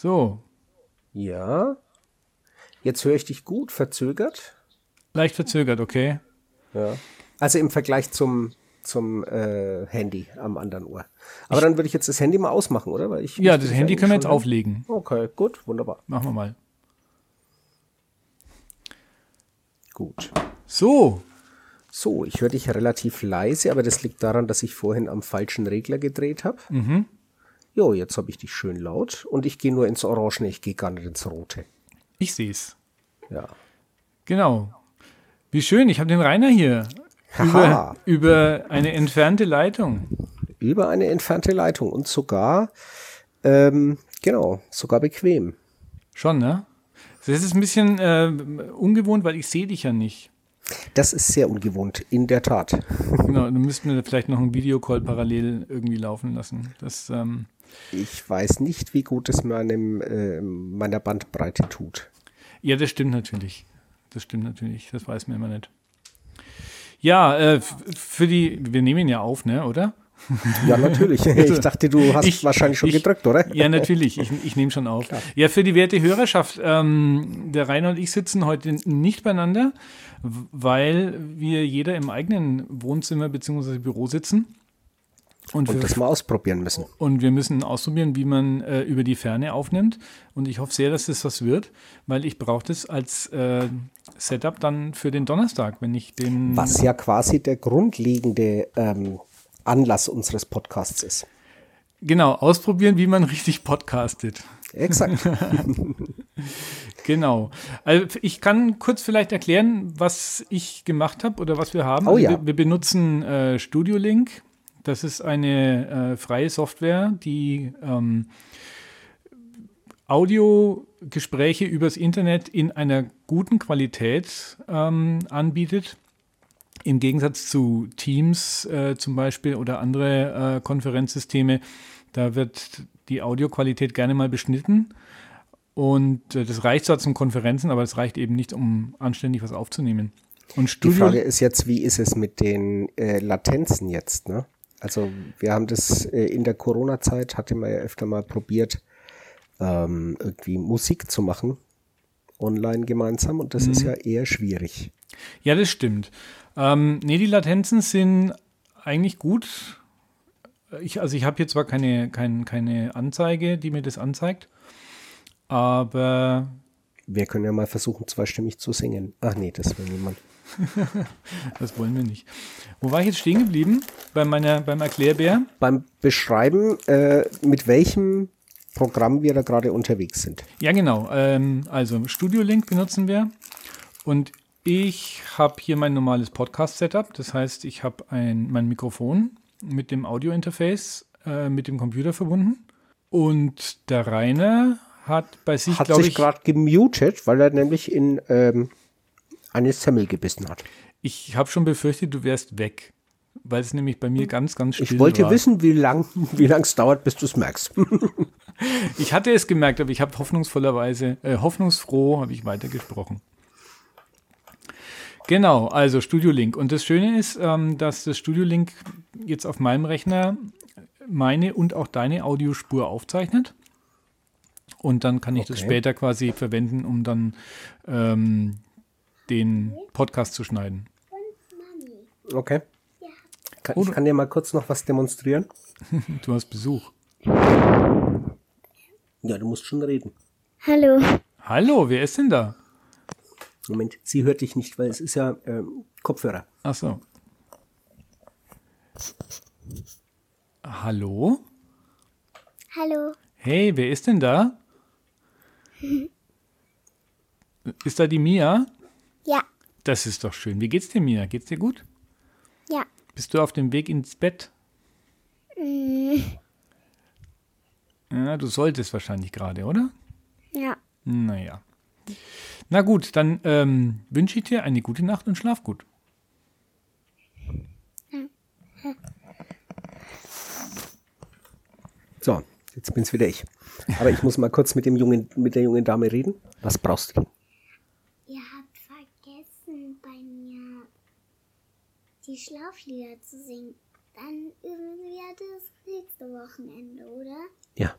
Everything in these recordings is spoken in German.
So. Ja. Jetzt höre ich dich gut, verzögert. Leicht verzögert, okay. Ja. Also im Vergleich zum, zum äh, Handy am anderen Ohr. Aber ich, dann würde ich jetzt das Handy mal ausmachen, oder? Weil ich ja, das Handy können wir jetzt auflegen. Okay, gut, wunderbar. Machen wir mal. Gut. So. So, ich höre dich relativ leise, aber das liegt daran, dass ich vorhin am falschen Regler gedreht habe. Mhm. Jo, jetzt habe ich dich schön laut und ich gehe nur ins Orange, ich gehe gar nicht ins Rote. Ich sehe es. Ja. Genau. Wie schön, ich habe den Rainer hier. Über, über, eine entfernte Leitung. Über eine entfernte Leitung und sogar, ähm, genau, sogar bequem. Schon, ne? Das ist ein bisschen äh, ungewohnt, weil ich sehe dich ja nicht. Das ist sehr ungewohnt, in der Tat. Genau, dann müssten wir vielleicht noch einen Videocall parallel irgendwie laufen lassen. Das, ähm ich weiß nicht, wie gut es meinem, äh, meiner Bandbreite tut. Ja, das stimmt natürlich. Das stimmt natürlich. Das weiß man immer nicht. Ja, äh, für die, wir nehmen ihn ja auf, ne, oder? Ja, natürlich. Ich dachte, du hast ich, wahrscheinlich schon ich, gedrückt, oder? Ja, natürlich. Ich, ich nehme schon auf. Klar. Ja, für die werte Hörerschaft. Ähm, der Rainer und ich sitzen heute nicht beieinander, weil wir jeder im eigenen Wohnzimmer bzw. Büro sitzen. Und, und wir, das mal ausprobieren müssen. Und wir müssen ausprobieren, wie man äh, über die Ferne aufnimmt. Und ich hoffe sehr, dass das was wird, weil ich brauche das als äh, Setup dann für den Donnerstag, wenn ich den. Was ja quasi der grundlegende ähm, Anlass unseres Podcasts ist. Genau, ausprobieren, wie man richtig podcastet. Exakt. genau. Also ich kann kurz vielleicht erklären, was ich gemacht habe oder was wir haben. Oh ja. wir, wir benutzen äh, Studio Link. Das ist eine äh, freie Software, die ähm, Audiogespräche übers Internet in einer guten Qualität ähm, anbietet. Im Gegensatz zu Teams äh, zum Beispiel oder andere äh, Konferenzsysteme, da wird die Audioqualität gerne mal beschnitten. Und äh, das reicht zwar zum Konferenzen, aber es reicht eben nicht, um anständig was aufzunehmen. Und Studio die Frage ist jetzt, wie ist es mit den äh, Latenzen jetzt? Ne? Also wir haben das äh, in der Corona-Zeit, hatte man ja öfter mal probiert, ähm, irgendwie Musik zu machen, online gemeinsam, und das mhm. ist ja eher schwierig. Ja, das stimmt. Ähm, nee, die Latenzen sind eigentlich gut. Ich, also ich habe hier zwar keine, kein, keine Anzeige, die mir das anzeigt, aber. Wir können ja mal versuchen, zweistimmig zu singen. Ach nee, das will niemand. das wollen wir nicht. Wo war ich jetzt stehen geblieben? Bei meiner, beim Erklärbär? Beim Beschreiben, äh, mit welchem Programm wir da gerade unterwegs sind. Ja, genau. Ähm, also Studio Link benutzen wir. Und ich habe hier mein normales Podcast-Setup. Das heißt, ich habe mein Mikrofon mit dem Audio-Interface äh, mit dem Computer verbunden. Und der Rainer hat bei sich, hat sich gerade gemutet, weil er nämlich in ähm, eine Semmel gebissen hat. Ich habe schon befürchtet, du wärst weg. Weil es nämlich bei mir ganz, ganz still war. Ich wollte war. wissen, wie lang wie es dauert, bis du es merkst. ich hatte es gemerkt, aber ich habe hoffnungsvollerweise, äh, hoffnungsfroh habe ich weitergesprochen. Genau, also Studio Link. Und das Schöne ist, ähm, dass das Studio Link jetzt auf meinem Rechner meine und auch deine Audiospur aufzeichnet. Und dann kann ich okay. das später quasi verwenden, um dann ähm, den Podcast zu schneiden. Okay. Kann, ich kann dir mal kurz noch was demonstrieren. du hast Besuch. Ja, du musst schon reden. Hallo. Hallo, wer ist denn da? Moment, sie hört dich nicht, weil es ist ja ähm, Kopfhörer. Ach so. Hallo? Hallo. Hey, wer ist denn da? ist da die Mia? Das ist doch schön. Wie geht's dir, Mia? Geht's dir gut? Ja. Bist du auf dem Weg ins Bett? Mm. Ja, du solltest wahrscheinlich gerade, oder? Ja. Naja. Na gut, dann ähm, wünsche ich dir eine gute Nacht und schlaf gut. So, jetzt bin's wieder ich. Aber ich muss mal kurz mit dem jungen, mit der jungen Dame reden. Was brauchst du? Ihr habt vergessen, bei mir die Schlaflieder zu singen. Dann üben wir das nächste Wochenende, oder? Ja.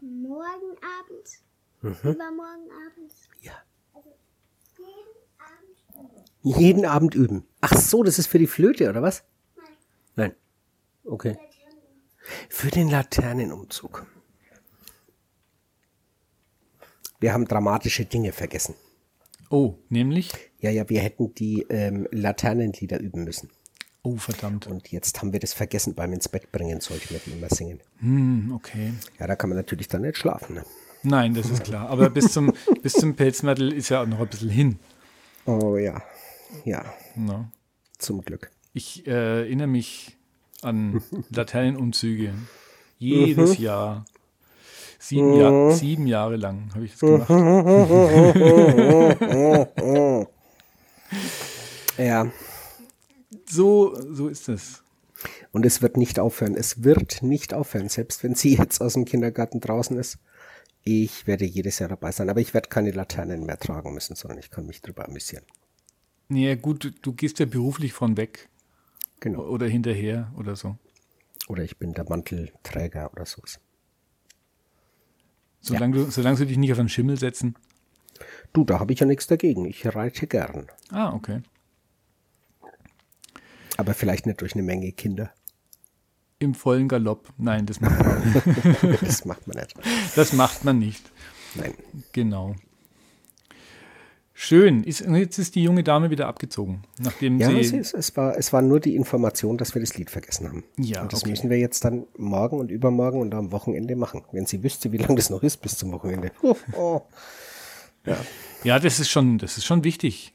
Morgen Abend Mhm. Übermorgen Abend. Ja. Also jeden Abend. Jeden Abend üben. Ach so, das ist für die Flöte, oder was? Nein. Nein. Okay. Für den Laternenumzug. Wir haben dramatische Dinge vergessen. Oh, nämlich? Ja, ja, wir hätten die ähm, Laternenlieder üben müssen. Oh, verdammt. Und jetzt haben wir das vergessen beim ins Bett bringen, sollte man immer singen. Hm, okay. Ja, da kann man natürlich dann nicht schlafen. Ne? Nein, das ist klar. Aber bis zum, bis zum Pelzmörtel ist ja auch noch ein bisschen hin. Oh ja, ja, Na. zum Glück. Ich äh, erinnere mich an Laternenumzüge. Jedes Jahr. Sieben, Jahr, sieben Jahre lang habe ich das gemacht. Ja, So, so ist es. und es wird nicht aufhören. Es wird nicht aufhören, selbst wenn sie jetzt aus dem Kindergarten draußen ist. Ich werde jedes Jahr dabei sein, aber ich werde keine Laternen mehr tragen müssen, sondern ich kann mich drüber amüsieren. Nee, gut, du, gehst ja beruflich von weg Genau. oder hinterher oder so. Oder ich bin der Mantelträger oder sowas. Solange, du, solange sie dich nicht auf einen Schimmel setzen. Du, da habe ich ja nichts dagegen. Ich reite gern. Ah, okay. Aber vielleicht nicht durch eine Menge Kinder. Im vollen Galopp. Nein, das macht man nicht. Das macht man nicht. Das macht man nicht. Nein. Genau. Schön. Ist, jetzt ist die junge Dame wieder abgezogen, nachdem Ja, sie. es, es, war, es war nur die Information, dass wir das Lied vergessen haben. Ja, und das okay. müssen wir jetzt dann morgen und übermorgen und am Wochenende machen. Wenn sie wüsste, wie lange das noch ist bis zum Wochenende. Oh, oh. ja, das ist schon, das ist schon wichtig.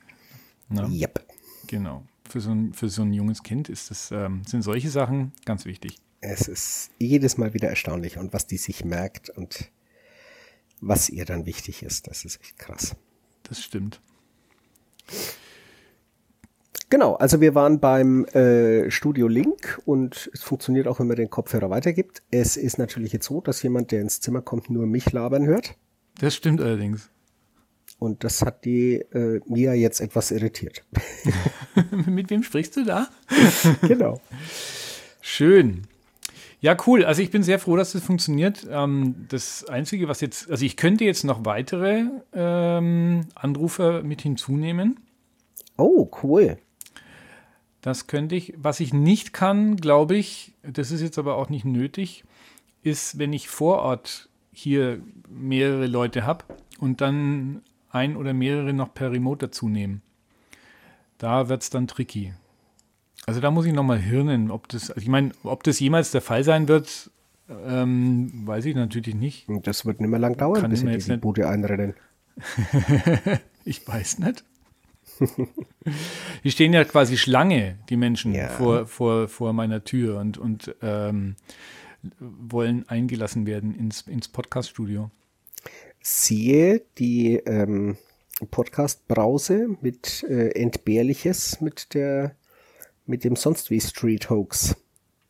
Ja, Yep. genau. Für so, ein, für so ein junges Kind ist das, ähm, sind solche Sachen ganz wichtig. Es ist jedes Mal wieder erstaunlich und was die sich merkt und was ihr dann wichtig ist, das ist echt krass. Das stimmt. Genau, also wir waren beim äh, Studio Link und es funktioniert auch, wenn man den Kopfhörer weitergibt. Es ist natürlich jetzt so, dass jemand, der ins Zimmer kommt, nur mich labern hört. Das stimmt allerdings. Und das hat die äh, Mia jetzt etwas irritiert. Mit wem sprichst du da? genau. Schön. Ja, cool. Also ich bin sehr froh, dass das funktioniert. Ähm, das Einzige, was jetzt, also ich könnte jetzt noch weitere ähm, Anrufer mit hinzunehmen. Oh, cool. Das könnte ich. Was ich nicht kann, glaube ich, das ist jetzt aber auch nicht nötig, ist, wenn ich vor Ort hier mehrere Leute habe und dann ein oder mehrere noch per Remote dazu nehmen. Da wird es dann tricky. Also da muss ich nochmal hirnen, ob das, also ich meine, ob das jemals der Fall sein wird, ähm, weiß ich natürlich nicht. Und das wird nicht mehr lang dauern, Kann bis sie jetzt die nicht- Bude einrennen. Ich weiß nicht. Die stehen ja quasi Schlange, die Menschen, Ja. vor, vor, vor meiner Tür und, und ähm, wollen eingelassen werden ins, ins Podcast-Studio. Siehe die ähm, Podcast-Brause mit äh, Entbehrliches mit der mit dem sonst wie Street Hoax,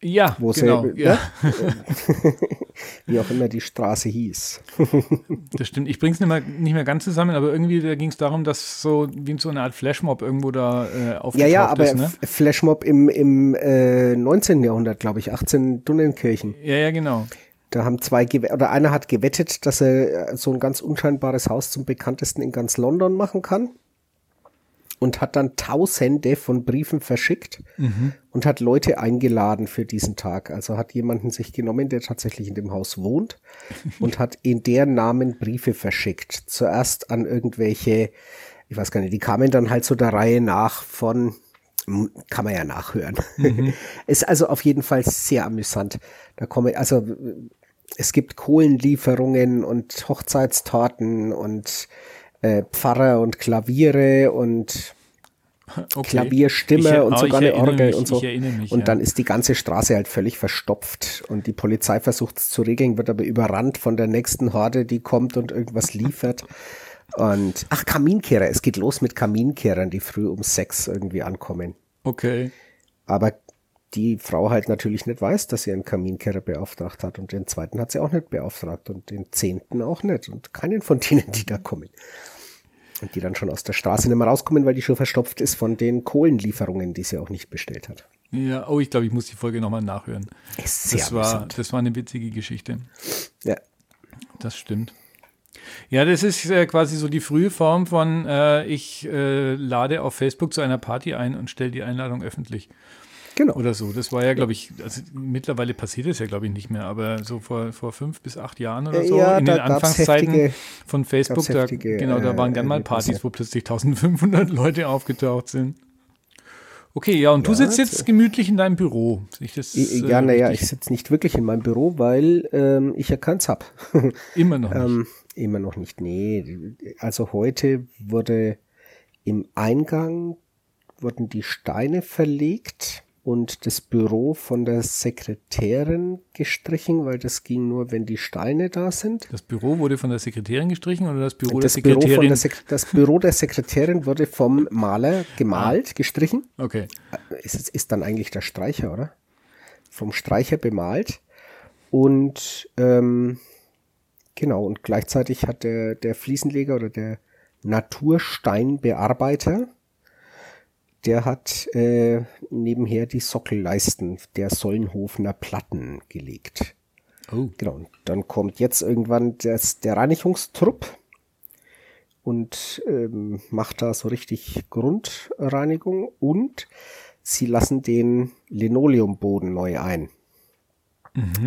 Ja, wo sie- genau. ne? ja, wie auch immer die Straße hieß. das stimmt. Ich bringe es nicht mehr, nicht mehr ganz zusammen, aber irgendwie da ging es darum, dass so wie so eine Art Flashmob irgendwo da äh, Ja, aufgetaucht ja, aber ist. Ne? Flashmob im, im äh, 19. Jahrhundert, glaube ich, 18 Dunnenkirchen. Ja, ja, genau. Da haben zwei oder einer hat gewettet, dass er äh, so ein ganz unscheinbares Haus zum bekanntesten in ganz London machen kann. Und hat dann Tausende von Briefen verschickt und hat Leute eingeladen für diesen Tag. Also hat jemanden sich genommen, der tatsächlich in dem Haus wohnt und hat in deren Namen Briefe verschickt. Zuerst an irgendwelche, ich weiß gar nicht, die kamen dann halt so der Reihe nach von, kann man ja nachhören. Ist also auf jeden Fall sehr amüsant. Da komme, also es gibt Kohlenlieferungen und Hochzeitstorten und äh, Pfarrer und Klaviere und Okay. Klavierstimme Ich- und aber sogar eine Orgel mich, und so. Mich, und ja. dann ist die ganze Straße halt völlig verstopft und die Polizei versucht es zu regeln, wird aber überrannt von der nächsten Horde, die kommt und irgendwas liefert. Und ach, Kaminkehrer, es geht los mit Kaminkehrern, die früh um sechs irgendwie ankommen. Okay. Aber die Frau halt natürlich nicht weiß, dass sie einen Kaminkehrer beauftragt hat. Und den zweiten hat sie auch nicht beauftragt und den zehnten auch nicht. Und keinen von denen, die da kommen. Und die dann schon aus der Straße nicht mehr rauskommen, weil die schon verstopft ist von den Kohlenlieferungen, die sie auch nicht bestellt hat. Ja, oh, ich glaube, ich muss die Folge nochmal nachhören. Ist sehr Das war, das war eine witzige Geschichte. Ja. Das stimmt. Ja, das ist äh, quasi so die frühe Form von, äh, ich äh, lade auf Facebook zu einer Party ein und stelle die Einladung öffentlich. Genau. Oder so. Das war ja, glaube ich, also mittlerweile passiert das ja, glaube ich, nicht mehr, aber so vor, vor fünf bis acht Jahren oder so, Ja, in den Anfangszeiten heftige- von Facebook, da, heftige, genau, da äh, waren gern mal Partys, wo plötzlich 1500 Leute aufgetaucht sind. Okay, ja, und du Ja, sitzt so- jetzt gemütlich in deinem Büro. Ich das, I- äh, ja, naja, ich sitze nicht wirklich in meinem Büro, weil ähm, ich ja keins hab. immer noch nicht. ähm, immer noch nicht. Nee, also heute wurde im Eingang wurden die Steine verlegt und das Büro von der Sekretärin gestrichen, weil das ging nur, wenn die Steine da sind. Das Büro wurde von der Sekretärin gestrichen oder das Büro das, der Büro Sekretärin? der Sek das Büro der Sekretärin wurde vom Maler gemalt, gestrichen. okay. Es ist, ist dann eigentlich der Streicher, oder? Vom Streicher bemalt. Und ähm, genau, und gleichzeitig hat der, der Fliesenleger oder der Natursteinbearbeiter, der hat äh, nebenher die Sockelleisten der Sollenhofener Platten gelegt. Oh. Genau, und dann kommt jetzt irgendwann das, der Reinigungstrupp und ähm, macht da so richtig Grundreinigung und sie lassen den Linoleumboden neu ein.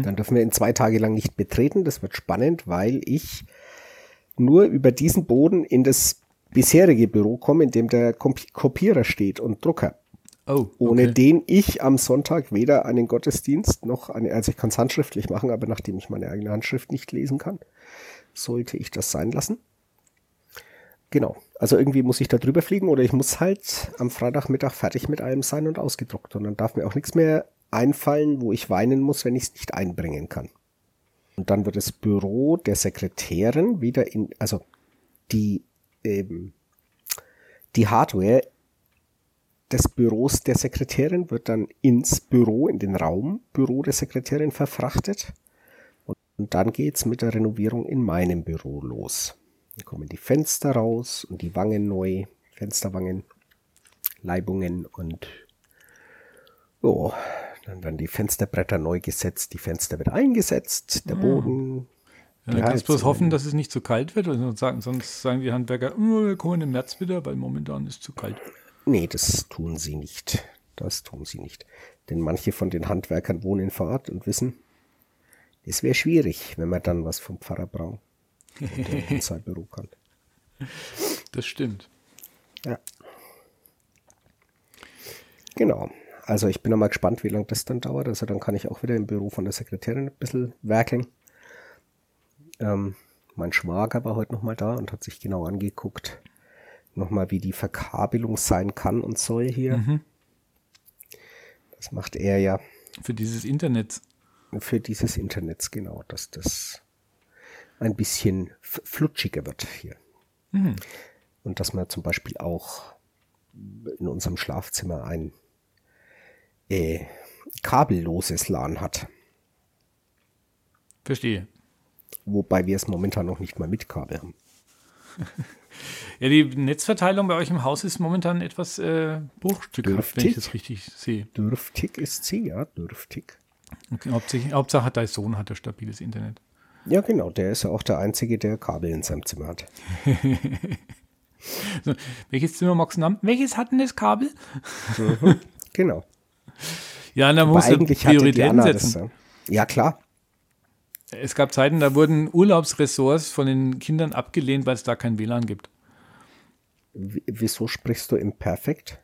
Dann dürfen wir ihn zwei Tage lang nicht betreten. Das wird spannend, weil ich nur über diesen Boden in das bisherige Büro komme, in dem der Kopierer steht und Drucker. Oh, Ohne okay. den ich am Sonntag weder einen Gottesdienst noch eine, also ich kann es handschriftlich machen, aber nachdem ich meine eigene Handschrift nicht lesen kann, sollte ich das sein lassen. Genau. Also irgendwie muss ich da drüber fliegen oder ich muss halt am Freitagmittag fertig mit allem sein und ausgedruckt. Und dann darf mir auch nichts mehr einfallen, wo ich weinen muss, wenn ich es nicht einbringen kann. Und dann wird das Büro der Sekretärin wieder in, also die, ähm, die Hardware des Büros der Sekretärin wird dann ins Büro, in den Raum Büro der Sekretärin verfrachtet. Und, dann geht's mit der Renovierung in meinem Büro los. Dann kommen die Fenster raus und die Wangen neu, Fensterwangen, Leibungen und jo, dann werden die Fensterbretter neu gesetzt, die Fenster wird eingesetzt, der Boden. Ja, dann die kannst du bloß Heizung. hoffen, dass es nicht zu kalt wird. Sonst sagen, sonst sagen die Handwerker, "Oh, wir kommen im März wieder, weil momentan ist es zu kalt. Nee, das tun sie nicht. Das tun sie nicht. Denn manche von den Handwerkern wohnen vor Ort und wissen, es wäre schwierig, wenn man dann was vom Pfarrer braucht. Und in sein Büro kann. Das stimmt. Ja. Genau. Also ich bin noch mal gespannt, wie lange das dann dauert. Also dann kann ich auch wieder im Büro von der Sekretärin ein bisschen werkeln. Ähm, mein Schwager war heute noch mal da und hat sich genau angeguckt, noch mal wie die Verkabelung sein kann und soll hier. Das macht er ja Für dieses Internet. für dieses Internets genau, dass das ein bisschen flutschiger wird hier. Und dass man zum Beispiel auch in unserem Schlafzimmer ein äh, kabelloses LAN hat, Verstehe. Wobei wir es momentan noch nicht mal mit Kabel haben. Ja, die Netzverteilung bei euch im Haus ist momentan etwas äh, bruchstückhaft, wenn ich Dürftig. das richtig sehe. Dürftig ist sie, ja, dürftig. Okay, Hauptsache, Hauptsache dein Sohn hat ein stabiles Internet. Ja, genau, der ist ja auch der Einzige, der Kabel in seinem Zimmer hat. So, welches Zimmer magst du haben? Welches hat denn das Kabel? Genau. Ja, da musst du Prioritäten das. setzen. ja. Ja, klar. Es gab Zeiten, da wurden Urlaubsressorts von den Kindern abgelehnt, weil es da kein WLAN gibt. W wieso sprichst du im Perfekt?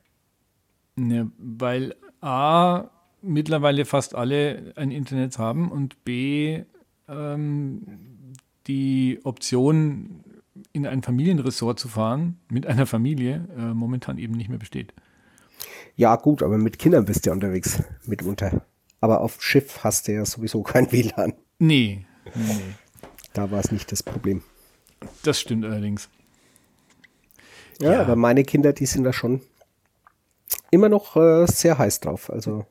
Ne, weil A, mittlerweile fast alle ein Internet haben und B, ähm, die Option, in ein Familienressort zu fahren, mit einer Familie, äh, momentan eben nicht mehr besteht. Ja, gut, aber mit Kindern bist du ja unterwegs, mitunter. Aber auf Schiff hast du ja sowieso kein WLAN. Nee, nee. Da war es nicht das Problem. das stimmt allerdings. Ja, Ja. aber meine Kinder, die sind da schon immer noch äh, sehr heiß drauf. Also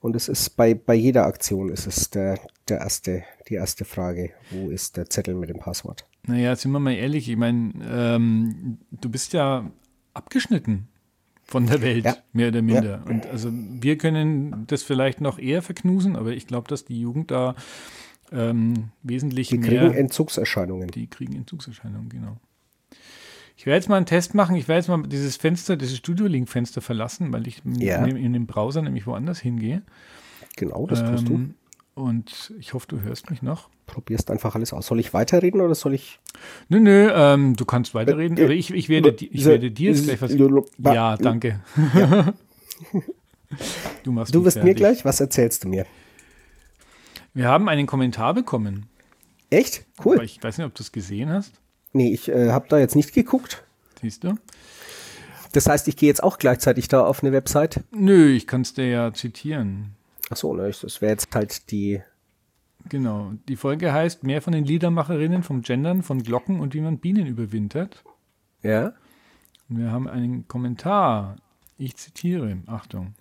und es ist bei, bei jeder Aktion ist es der, der erste, die erste Frage, wo ist der Zettel mit dem Passwort? Naja, sind wir mal ehrlich, ich meine, ähm, du bist ja abgeschnitten von der Welt, Ja. mehr oder minder. Und also wir können das vielleicht noch eher verknusen, aber ich glaube, dass die Jugend da ähm, wesentlich Die mehr. kriegen Entzugserscheinungen. die kriegen Entzugserscheinungen, genau. Ich werde jetzt mal einen Test machen. Ich werde jetzt mal dieses Fenster, dieses Studio-Link-Fenster verlassen, weil ich Ja. in, in dem Browser nämlich woanders hingehe. Genau, das tust du. Und ich hoffe, du hörst mich noch. Probierst einfach alles aus. Soll ich weiterreden oder soll ich. Nö, nö, ähm, du kannst weiterreden, Äh, aber ich, ich, werde, di- ich werde dir jetzt gleich was. Ja, danke. Du machst Du wirst mir gleich, was erzählst du mir? Wir haben einen Kommentar bekommen. Echt? Aber Cool. ich weiß nicht, ob du es gesehen hast. Nee, ich äh, habe da jetzt nicht geguckt. Siehst du? Das heißt, ich gehe jetzt auch gleichzeitig da auf eine Website. Nö, ich kann es dir ja zitieren. Achso, ne, das wäre jetzt halt die. Genau. Die Folge heißt Mehr von den Liedermacherinnen, vom Gendern, von Glocken und wie man Bienen überwintert. Ja? Und wir haben einen Kommentar. Ich zitiere. Achtung.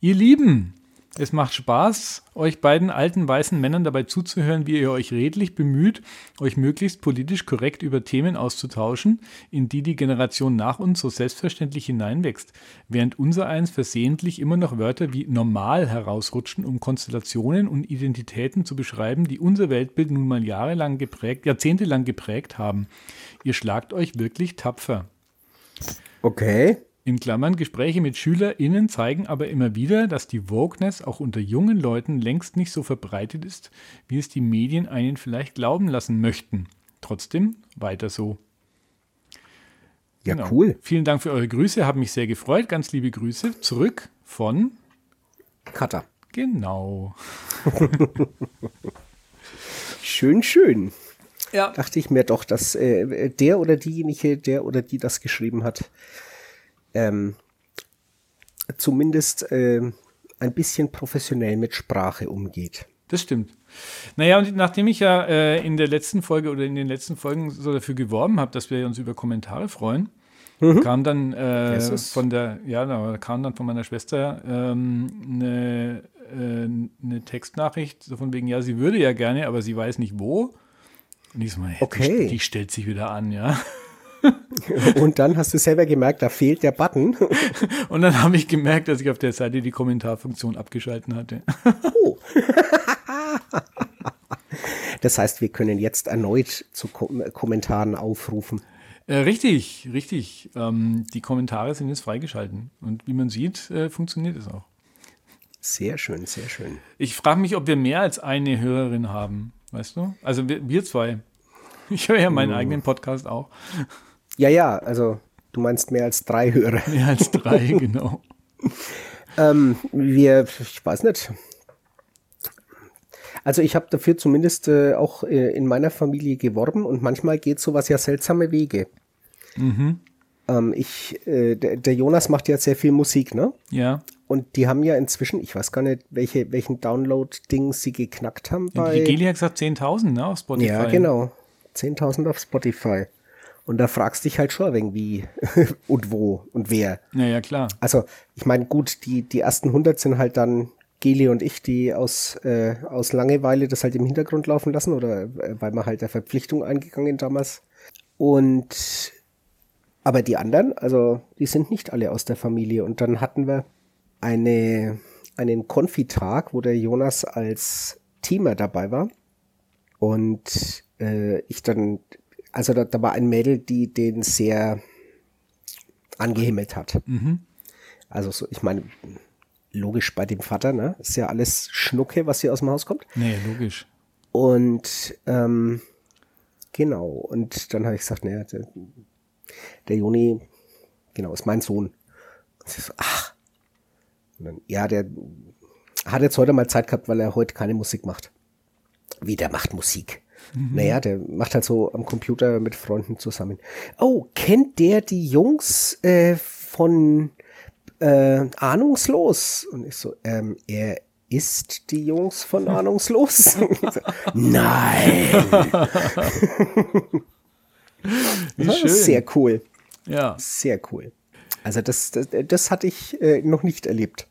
Ihr Lieben, es macht Spaß, euch beiden alten weißen Männern dabei zuzuhören, wie ihr euch redlich bemüht, euch möglichst politisch korrekt über Themen auszutauschen, in die die Generation nach uns so selbstverständlich hineinwächst, während unsereins versehentlich immer noch Wörter wie normal herausrutschen, um Konstellationen und Identitäten zu beschreiben, die unser Weltbild nun mal jahrelang geprägt, jahrzehntelang geprägt haben. Ihr schlagt euch wirklich tapfer. Okay. In Klammern, Gespräche mit SchülerInnen zeigen aber immer wieder, dass die Wokeness auch unter jungen Leuten längst nicht so verbreitet ist, wie es die Medien einen vielleicht glauben lassen möchten. Trotzdem weiter so. Ja, Genau. cool. Vielen Dank für eure Grüße, haben mich sehr gefreut. Ganz liebe Grüße zurück von Cutter. genau. Schön, schön. Ja. Dachte ich mir doch, dass äh, der oder diejenige, der oder die das geschrieben hat, ähm, zumindest äh, ein bisschen professionell mit Sprache umgeht. Das stimmt. Naja, und nachdem ich ja äh, in der letzten Folge oder in den letzten Folgen so dafür geworben habe, dass wir uns über Kommentare freuen, kam dann äh, von der, ja, kam dann von meiner Schwester ähm, eine, äh, eine Textnachricht, so von wegen, ja, sie würde ja gerne, aber sie weiß nicht wo. Und ich so, mal, Okay. die, die stellt sich wieder an, ja. Und dann hast du selber gemerkt, da fehlt der Button. Und dann habe ich gemerkt, dass ich auf der Seite die Kommentarfunktion abgeschalten hatte. Oh. Das heißt, wir können jetzt erneut zu Kom Kommentaren aufrufen. Äh, richtig, richtig. Ähm, die Kommentare sind jetzt freigeschalten. Und wie man sieht, äh, funktioniert es auch. Sehr schön, sehr schön. Ich frage mich, ob wir mehr als eine Hörerin haben, weißt du? Also wir, wir zwei. Ich höre ja meinen Oh. eigenen Podcast auch. Ja, ja, also du meinst mehr als drei Hörer. Mehr als drei, genau. Ähm, wir, ich weiß nicht. Also ich habe dafür zumindest äh, auch äh, in meiner Familie geworben und manchmal geht sowas ja seltsame Wege. Ähm, ich, äh, der, der Jonas macht ja sehr viel Musik, ne? Ja. Und die haben ja inzwischen, ich weiß gar nicht, welche, welchen Download-Ding sie geknackt haben bei. Die Geli hat gesagt 10.000 ne, auf Spotify. Ja, genau. 10.000 auf Spotify. Und da fragst dich halt schon irgendwie und wo und wer. Ja, ja, klar. Also, ich meine, gut, die, die ersten 100 sind halt dann Geli und ich, die aus, äh, aus Langeweile das halt im Hintergrund laufen lassen oder äh, weil wir halt der Verpflichtung eingegangen damals. Und, aber die anderen, also, die sind nicht alle aus der Familie. Und dann hatten wir eine, einen Konfitag, wo der Jonas als Teamer dabei war. Und äh, ich dann, also da, da war ein Mädel, die den sehr angehimmelt hat. Also so, ich meine, logisch bei dem Vater, ne? Ist ja alles Schnucke, was hier aus dem Haus kommt. Nee, logisch. Und ähm, genau, und dann habe ich gesagt, naja, der, der Joni, genau, ist mein Sohn. Und sie so, ach. Und dann, ja, der hat jetzt heute mal Zeit gehabt, weil er heute keine Musik macht. Wie, der macht Musik? Naja, der macht halt so am Computer mit Freunden zusammen. Oh, kennt der die Jungs äh, von äh, Ahnungslos? Und ich so, ähm, er ist die Jungs von Ahnungslos? So, Nein! Wie Das schön. ist sehr cool. ja. Sehr cool. Also das, das, das hatte ich äh, noch nicht erlebt.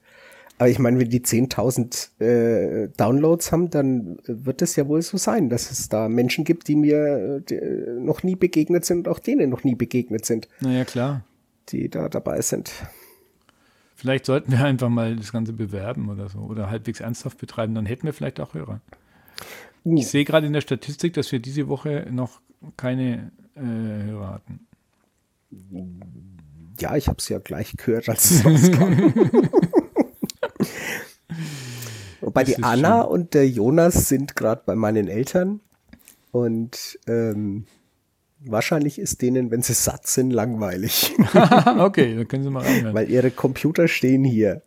Aber ich meine, wenn die 10.000 äh, Downloads haben, dann wird es ja wohl so sein, dass es da Menschen gibt, die mir die, äh, noch nie begegnet sind und auch denen noch nie begegnet sind, Naja, klar. die da dabei sind. Vielleicht sollten wir einfach mal das Ganze bewerben oder so. Oder halbwegs ernsthaft betreiben, dann hätten wir vielleicht auch Hörer. Ich sehe gerade in der Statistik, dass wir diese Woche noch keine äh, Hörer hatten. Ja, ich habe es ja gleich gehört, als es rauskam. Wobei die Anna schön. und der Jonas sind gerade bei meinen Eltern und ähm, wahrscheinlich ist denen, wenn sie satt sind, langweilig, okay, dann können Sie mal reinhören. weil ihre Computer stehen hier.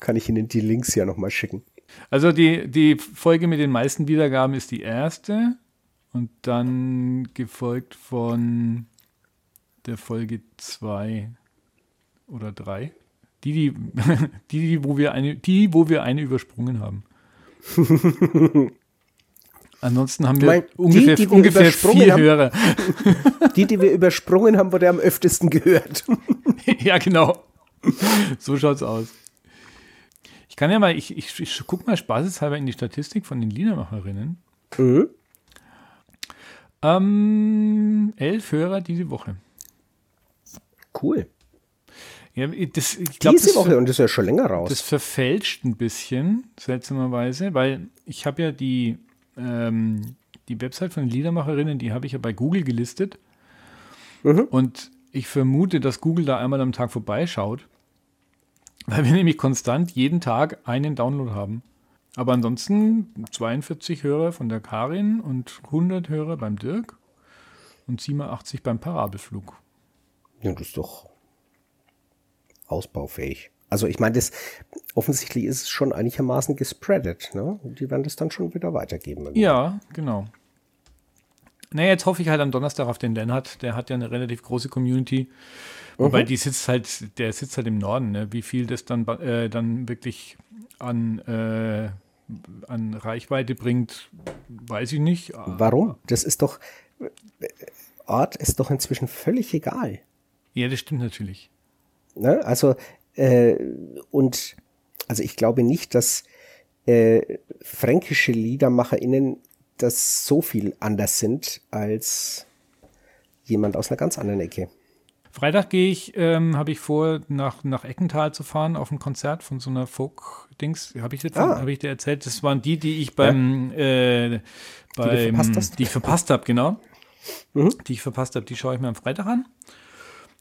Kann ich Ihnen die Links ja nochmal schicken. Also die, die Folge mit den meisten Wiedergaben ist die erste und dann gefolgt von der Folge zwei oder drei. Die, die, die, die, wo wir eine, die, wo wir eine übersprungen haben. Ansonsten haben wir mein, die, ungefähr, die wir ungefähr übersprungen vier haben? Hörer. Die, die wir übersprungen haben, wurde am öftesten gehört. ja, genau. So schaut's aus. Ich kann ja mal, ich, ich, ich guck mal spaßeshalber in die Statistik von den Liedermacherinnen. Mhm. Ähm, elf Hörer diese Woche. Cool. Ja, das, ich glaube, Diese das, Woche und das ist ja schon länger raus. das verfälscht ein bisschen, seltsamerweise, weil ich habe ja die, ähm, die Website von den Liedermacherinnen, die habe ich ja bei Google gelistet. Mhm. Und ich vermute, dass Google da einmal am Tag vorbeischaut, weil wir nämlich konstant jeden Tag einen Download haben. Aber ansonsten 42 Hörer von der Karin und 100 Hörer beim Dirk und 87 beim Parabelflug. Ja, das ist doch ausbaufähig. Also ich meine, das offensichtlich ist es schon einigermaßen gespreadet. Ne? Die werden das dann schon wieder weitergeben. Ja, genau. Naja, jetzt hoffe ich halt am Donnerstag auf den Lennart. Der hat ja eine relativ große Community. Wobei die sitzt halt, der sitzt halt im Norden. Ne? Wie viel das dann, äh, dann wirklich an, äh, an Reichweite bringt, weiß ich nicht. Warum? Das ist doch Art ist doch inzwischen völlig egal. Ja, das stimmt natürlich. Ne? Also äh, und also ich glaube nicht, dass äh, fränkische LiedermacherInnen das so viel anders sind als jemand aus einer ganz anderen Ecke. Freitag gehe ich, ähm, habe ich vor, nach, nach Eckenthal zu fahren auf ein Konzert von so einer Folk-Dings. Habe ich, das- Ah. hab ich dir erzählt? Das waren die, die ich beim, äh, beim verpasst hast? die ich verpasst habe, genau. Mhm. Die ich verpasst habe, die schaue ich mir am Freitag an.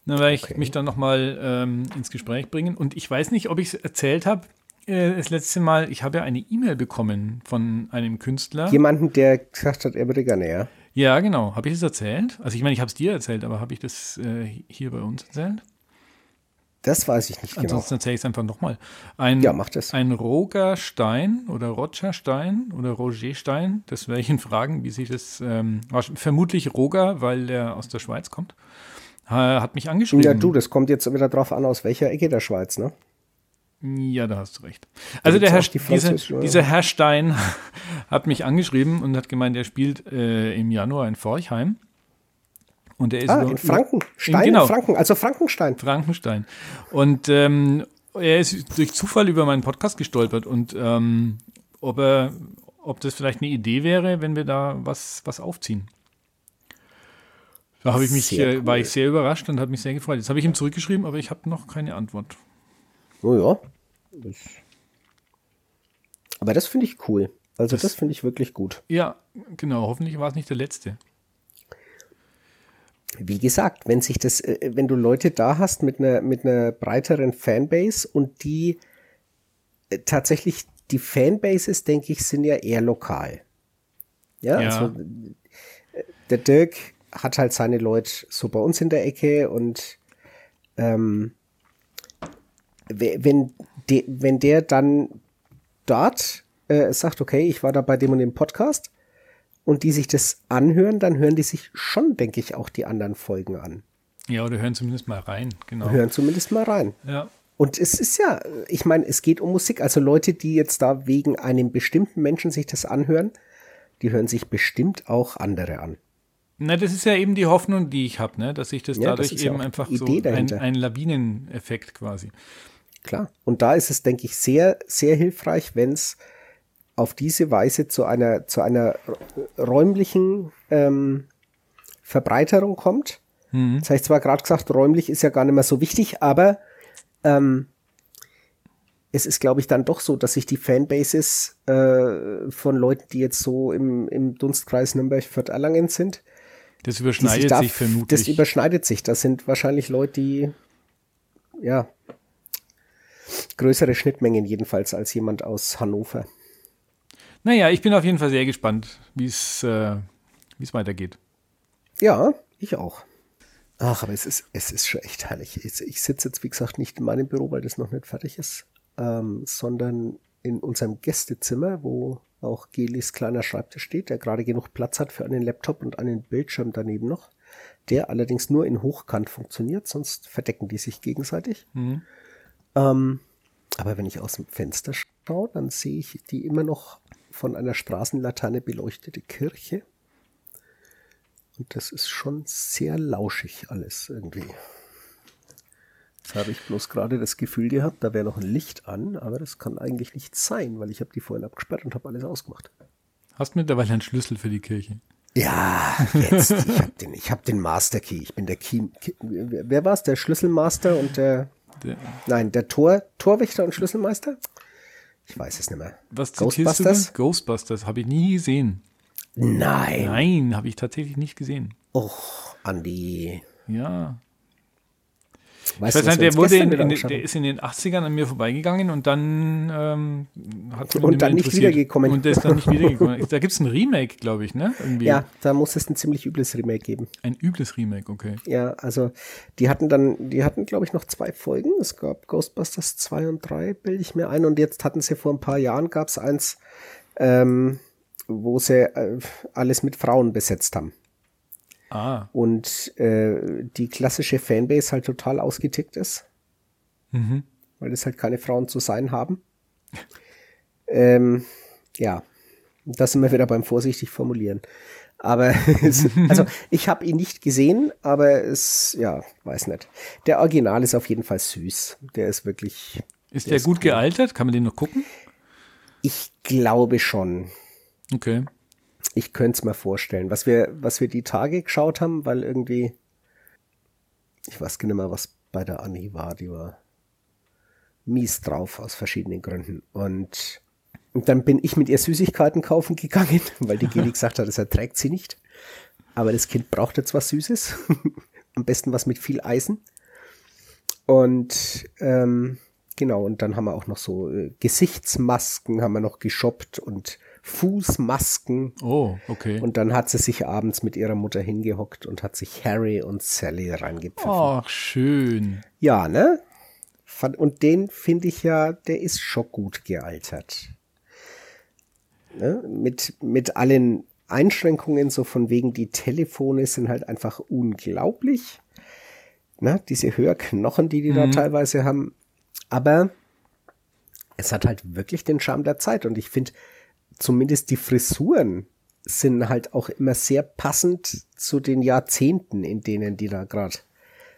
Dann werde ich Okay. mich dann nochmal ähm, ins Gespräch bringen. Und ich weiß nicht, ob ich es erzählt habe. Äh, das letzte Mal, ich habe ja eine E-Mail bekommen von einem Künstler. Jemanden, der gesagt hat, er würde gerne, ja. Ja, genau. Habe ich das erzählt? Also ich meine, ich habe es dir erzählt, aber habe ich das äh, hier bei uns erzählt? Das weiß ich nicht genau. Ansonsten erzähle ich es einfach nochmal. Ein, Ja, mach das. Ein Roger Stein oder Roger Stein oder Roger Stein, das werde ich ihn fragen, wie sich das, ähm, vermutlich Roger, weil er aus der Schweiz kommt, hat mich angeschrieben. Ja, du, das kommt jetzt wieder drauf an, aus welcher Ecke der Schweiz, ne? Ja, da hast du recht. Also der Herr, die dieser, dieser Herr Stein hat mich angeschrieben und hat gemeint, er spielt äh, im Januar in Forchheim. Und er ist Ah, in Franken. Stein genau. Franken, also Frankenstein. Frankenstein. Und ähm, er ist durch Zufall über meinen Podcast gestolpert und ähm, ob er, ob das vielleicht eine Idee wäre, wenn wir da was, was aufziehen. Da habe ich mich, Sehr äh, war cool. ich sehr überrascht und habe mich sehr gefreut. Jetzt habe ich ihm zurückgeschrieben, aber ich habe noch keine Antwort. Oh ja. Das Aber das finde ich cool. Also das, finde ich wirklich gut. Ja, genau. Hoffentlich war es nicht der letzte. Wie gesagt, wenn sich das, äh, wenn du Leute da hast mit einer, mit einer breiteren Fanbase und die äh, tatsächlich, die Fanbases, denke ich, sind ja eher lokal. Ja, Ja. also äh, der Dirk hat halt seine Leute so bei uns in der Ecke und ähm, we- wenn, de, wenn der dann dort äh, sagt, okay, ich war da bei dem und dem Podcast und die sich das anhören, dann hören die sich schon, denke ich, auch die anderen Folgen an. Ja, oder hören zumindest mal rein. Genau. Hören zumindest mal rein. Ja. Und es ist ja, ich meine, es geht um Musik. Also Leute, die jetzt da wegen einem bestimmten Menschen sich das anhören, die hören sich bestimmt auch andere an. Na, das ist ja eben die Hoffnung, die ich habe, ne? dass sich das Ja, das dadurch ja eben auch einfach so ein, ein Lawineneffekt quasi. Klar. Und da ist es, denke ich, sehr, sehr hilfreich, wenn es auf diese Weise zu einer, zu einer räumlichen ähm, Verbreiterung kommt. Das habe ich zwar gerade gesagt, räumlich ist ja gar nicht mehr so wichtig, aber ähm, es ist, glaube ich, dann doch so, dass sich die Fanbases äh, von Leuten, die jetzt so im, im Dunstkreis Nürnberg-Fürth-Erlangen sind, Das überschneidet da- sich vermutlich. Das überschneidet sich. Das sind wahrscheinlich Leute, die ja größere Schnittmengen jedenfalls als jemand aus Hannover. naja, ich bin auf jeden Fall sehr gespannt, wie es äh, wie es weitergeht. Ja, ich auch. Ach, aber es ist, es ist schon echt herrlich. Ich, ich sitze jetzt, wie gesagt, nicht in meinem Büro, weil das noch nicht fertig ist, ähm, sondern in unserem Gästezimmer, wo auch Gelis kleiner Schreibtisch steht, der gerade genug Platz hat für einen Laptop und einen Bildschirm daneben noch, der allerdings nur in Hochkant funktioniert, sonst verdecken die sich gegenseitig. Ähm, aber wenn ich aus dem Fenster schaue, dann sehe ich die immer noch von einer Straßenlaterne beleuchtete Kirche. Und das ist schon sehr lauschig alles irgendwie. Jetzt habe ich bloß gerade das Gefühl gehabt, da wäre noch ein Licht an, aber das kann eigentlich nicht sein, weil ich habe die vorhin abgesperrt und habe alles ausgemacht. Hast mittlerweile einen Schlüssel für die Kirche. Ja, jetzt. Ich habe den, ich hab den Master Key. Ich bin der Key. Key wer war es? Der Schlüsselmaster und der. Der, Nein, der Tor, Torwächter und Schlüsselmeister? Ich weiß es nicht mehr. was zitierst du? Ghostbusters? Ghostbusters habe ich nie gesehen. Nein. Nein, habe ich tatsächlich nicht gesehen. Och, Andi. Ja. Weißt Ich weiß nicht, der, wurde in, in, der ist in den 80ern an mir vorbeigegangen und dann ähm, hat Und dann nicht wiedergekommen. Und der ist dann nicht wiedergekommen. Da gibt es ein Remake, glaube ich, ne? Irgendwie. Ja, da muss es ein ziemlich übles Remake geben. Ein übles Remake, okay. Ja, also die hatten dann, die hatten, glaube ich, noch zwei Folgen. Es gab Ghostbusters 2 und 3, bilde ich mir ein. Und jetzt hatten sie vor ein paar Jahren, gab es eins, ähm, wo sie äh, alles mit Frauen besetzt haben. Ah, Und äh, die klassische Fanbase halt total ausgetickt ist. Mhm. Weil es halt keine Frauen zu sein haben. ähm, ja, da sind wir wieder beim vorsichtig formulieren. Aber also ich habe ihn nicht gesehen, aber es, ja, weiß nicht. Der Original ist auf jeden Fall süß. Der ist wirklich. ist der der ist gut cool. gealtert? Kann man den noch gucken? Ich glaube schon. Okay. Ich könnte es mir vorstellen. Was wir, was wir die Tage geschaut haben, weil irgendwie, ich weiß nicht mehr, was bei der Anni war, die war mies drauf aus verschiedenen Gründen. Und, und dann bin ich mit ihr Süßigkeiten kaufen gegangen, weil die Geli gesagt hat, das erträgt sie nicht. Aber das Kind braucht jetzt was Süßes. Am besten was mit viel Eisen. Und ähm, genau, und dann haben wir auch noch so äh, Gesichtsmasken haben wir noch geshoppt und Fußmasken. Oh, okay. Und dann hat sie sich abends mit ihrer Mutter hingehockt und hat sich Harry und Sally reingepfiffen. Ach, schön. Ja, ne? Und den finde ich ja, der ist schon gut gealtert. Ne? Mit, mit allen Einschränkungen, so von wegen, die Telefone sind halt einfach unglaublich. Ne? Diese Hörknochen, die die da teilweise haben. Aber es hat halt wirklich den Charme der Zeit. Und ich finde, zumindest die Frisuren sind halt auch immer sehr passend zu den Jahrzehnten, in denen die da gerade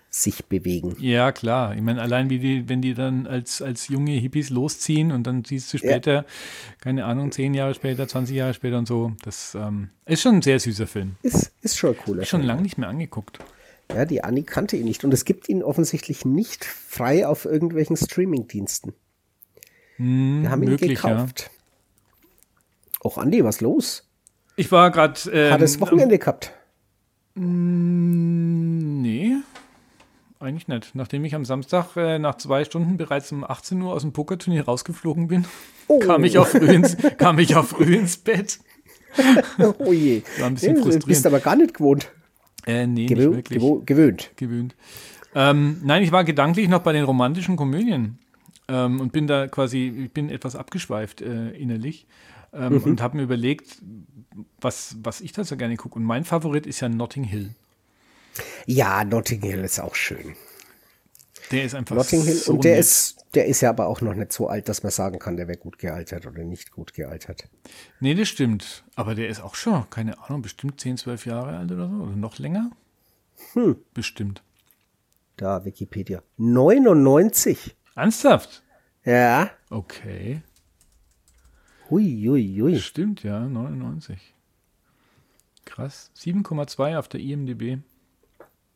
sich bewegen. Ja, klar. Ich meine, allein wie die, wenn die dann als, als junge Hippies losziehen und dann siehst du später, keine Ahnung, zehn Jahre später, 20 Jahre später und so. Das ähm, ist schon ein sehr süßer Film. Ist, ist schon cooler. Schon lange nicht mehr angeguckt. Ja, die Anni kannte ihn nicht. Und es gibt ihn offensichtlich nicht frei auf irgendwelchen Streamingdiensten. Hm, Wir haben ihn möglich, gekauft. Och, Andi, was los? Ich war gerade. Ähm, Hat es Wochenende gehabt? Mm, Nee, eigentlich nicht. Nachdem ich am Samstag äh, nach zwei Stunden bereits um 18 Uhr aus dem Pokerturnier rausgeflogen bin, Oh. kam, ich auch früh ins, kam ich auch früh ins Bett. Oh je. War ein bisschen Ja, du bist frustrierend. aber gar nicht gewohnt. Äh, nee, nicht Gewö wirklich gewo gewöhnt. gewöhnt. Ähm, nein, ich war gedanklich noch bei den romantischen Komödien ähm, und bin da quasi, ich bin etwas abgeschweift äh, innerlich ähm, und habe mir überlegt, was, was ich da so gerne gucke. Und mein Favorit ist ja Notting Hill. Ja, Notting Hill ist auch schön. Der ist einfach Notting Hill. so und der nett. ist, der ist ja aber auch noch nicht so alt, dass man sagen kann, der wäre gut gealtert oder nicht gut gealtert. Nee, das stimmt. Aber der ist auch schon, keine Ahnung, bestimmt 10, 12 Jahre alt oder so. Oder noch länger? Hm. Bestimmt. Da, Wikipedia. 99. Ernsthaft? Ja. Okay. Hui, hui, hui. Stimmt, ja, 99. Krass. 7,2 auf der IMDb.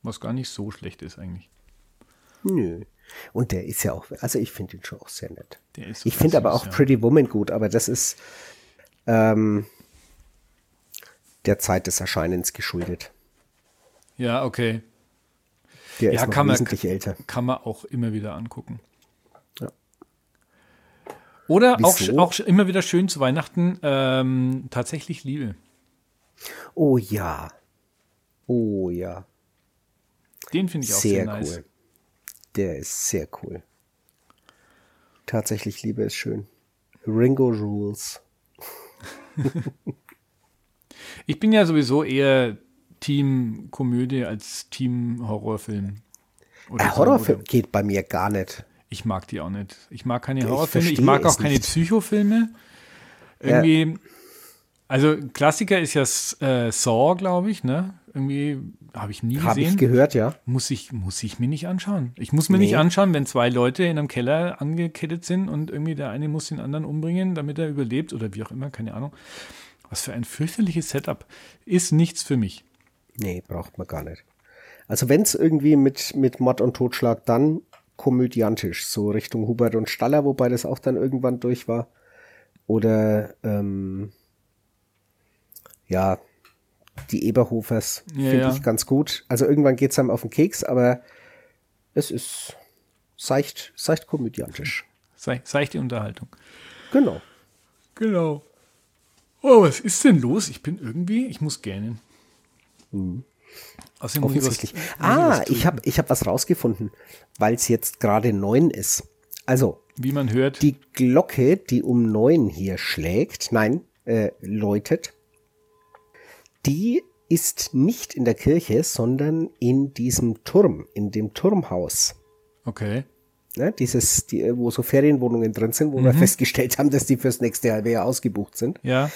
Was gar nicht so schlecht ist eigentlich. Nö. Und der ist ja auch, also ich finde ihn schon auch sehr nett. Der ist Ich finde aber auch ja. Pretty Woman gut, aber das ist ähm, der Zeit des Erscheinens geschuldet. Ja, okay. Der Ja, ist noch kann man- wesentlich älter. Kann man auch immer wieder angucken. Oder auch, Wieso? auch immer wieder schön zu Weihnachten ähm, tatsächlich Liebe. Oh ja. Oh ja. Den finde ich auch sehr, Sehr nice. cool. Der ist sehr cool. Tatsächlich Liebe ist schön. Ringo Rules. Ich bin ja sowieso eher Team Komödie als Team Horrorfilm. So, Horrorfilm oder- geht bei mir gar nicht. Ich mag die auch nicht. Ich mag keine Ich Horrorfilme. Ich verstehe mag auch keine nicht. Psychofilme. Irgendwie, also Klassiker ist ja äh, Saw, glaube ich, ne? Irgendwie habe ich nie Habe ich gesehen. gehört, ja. muss ich, muss ich mir nicht anschauen. Ich muss mir Nee. nicht anschauen, wenn zwei Leute in einem Keller angekettet sind und irgendwie der eine muss den anderen umbringen, damit er überlebt oder wie auch immer, keine Ahnung. Was für ein fürchterliches Setup. Ist nichts für mich. Nee, braucht man gar nicht. Also wenn es irgendwie mit, mit Mord und Totschlag, dann komödiantisch, so Richtung Hubert und Staller, wobei das auch dann irgendwann durch war. Oder ähm, ja, die Eberhofers Ja, finde ja. ich ganz gut. Also irgendwann geht's einem auf den Keks, aber es ist seicht, seicht komödiantisch. Sei, seichte Unterhaltung. Genau. Genau. Oh, was ist denn los? Ich bin irgendwie, ich muss gähnen. Außerdem ich was- Offensichtlich. ich Ah, was ich trinken. habe ich hab was rausgefunden, weil es jetzt gerade neun ist. Also, Wie man hört, die Glocke, die um neun hier schlägt, nein, äh, läutet, die ist nicht in der Kirche, sondern in diesem Turm, in dem Turmhaus. okay. Ne, dieses, die, wo so Ferienwohnungen drin sind, wo wir festgestellt haben, dass die fürs nächste halbe Jahr ausgebucht sind. Ja,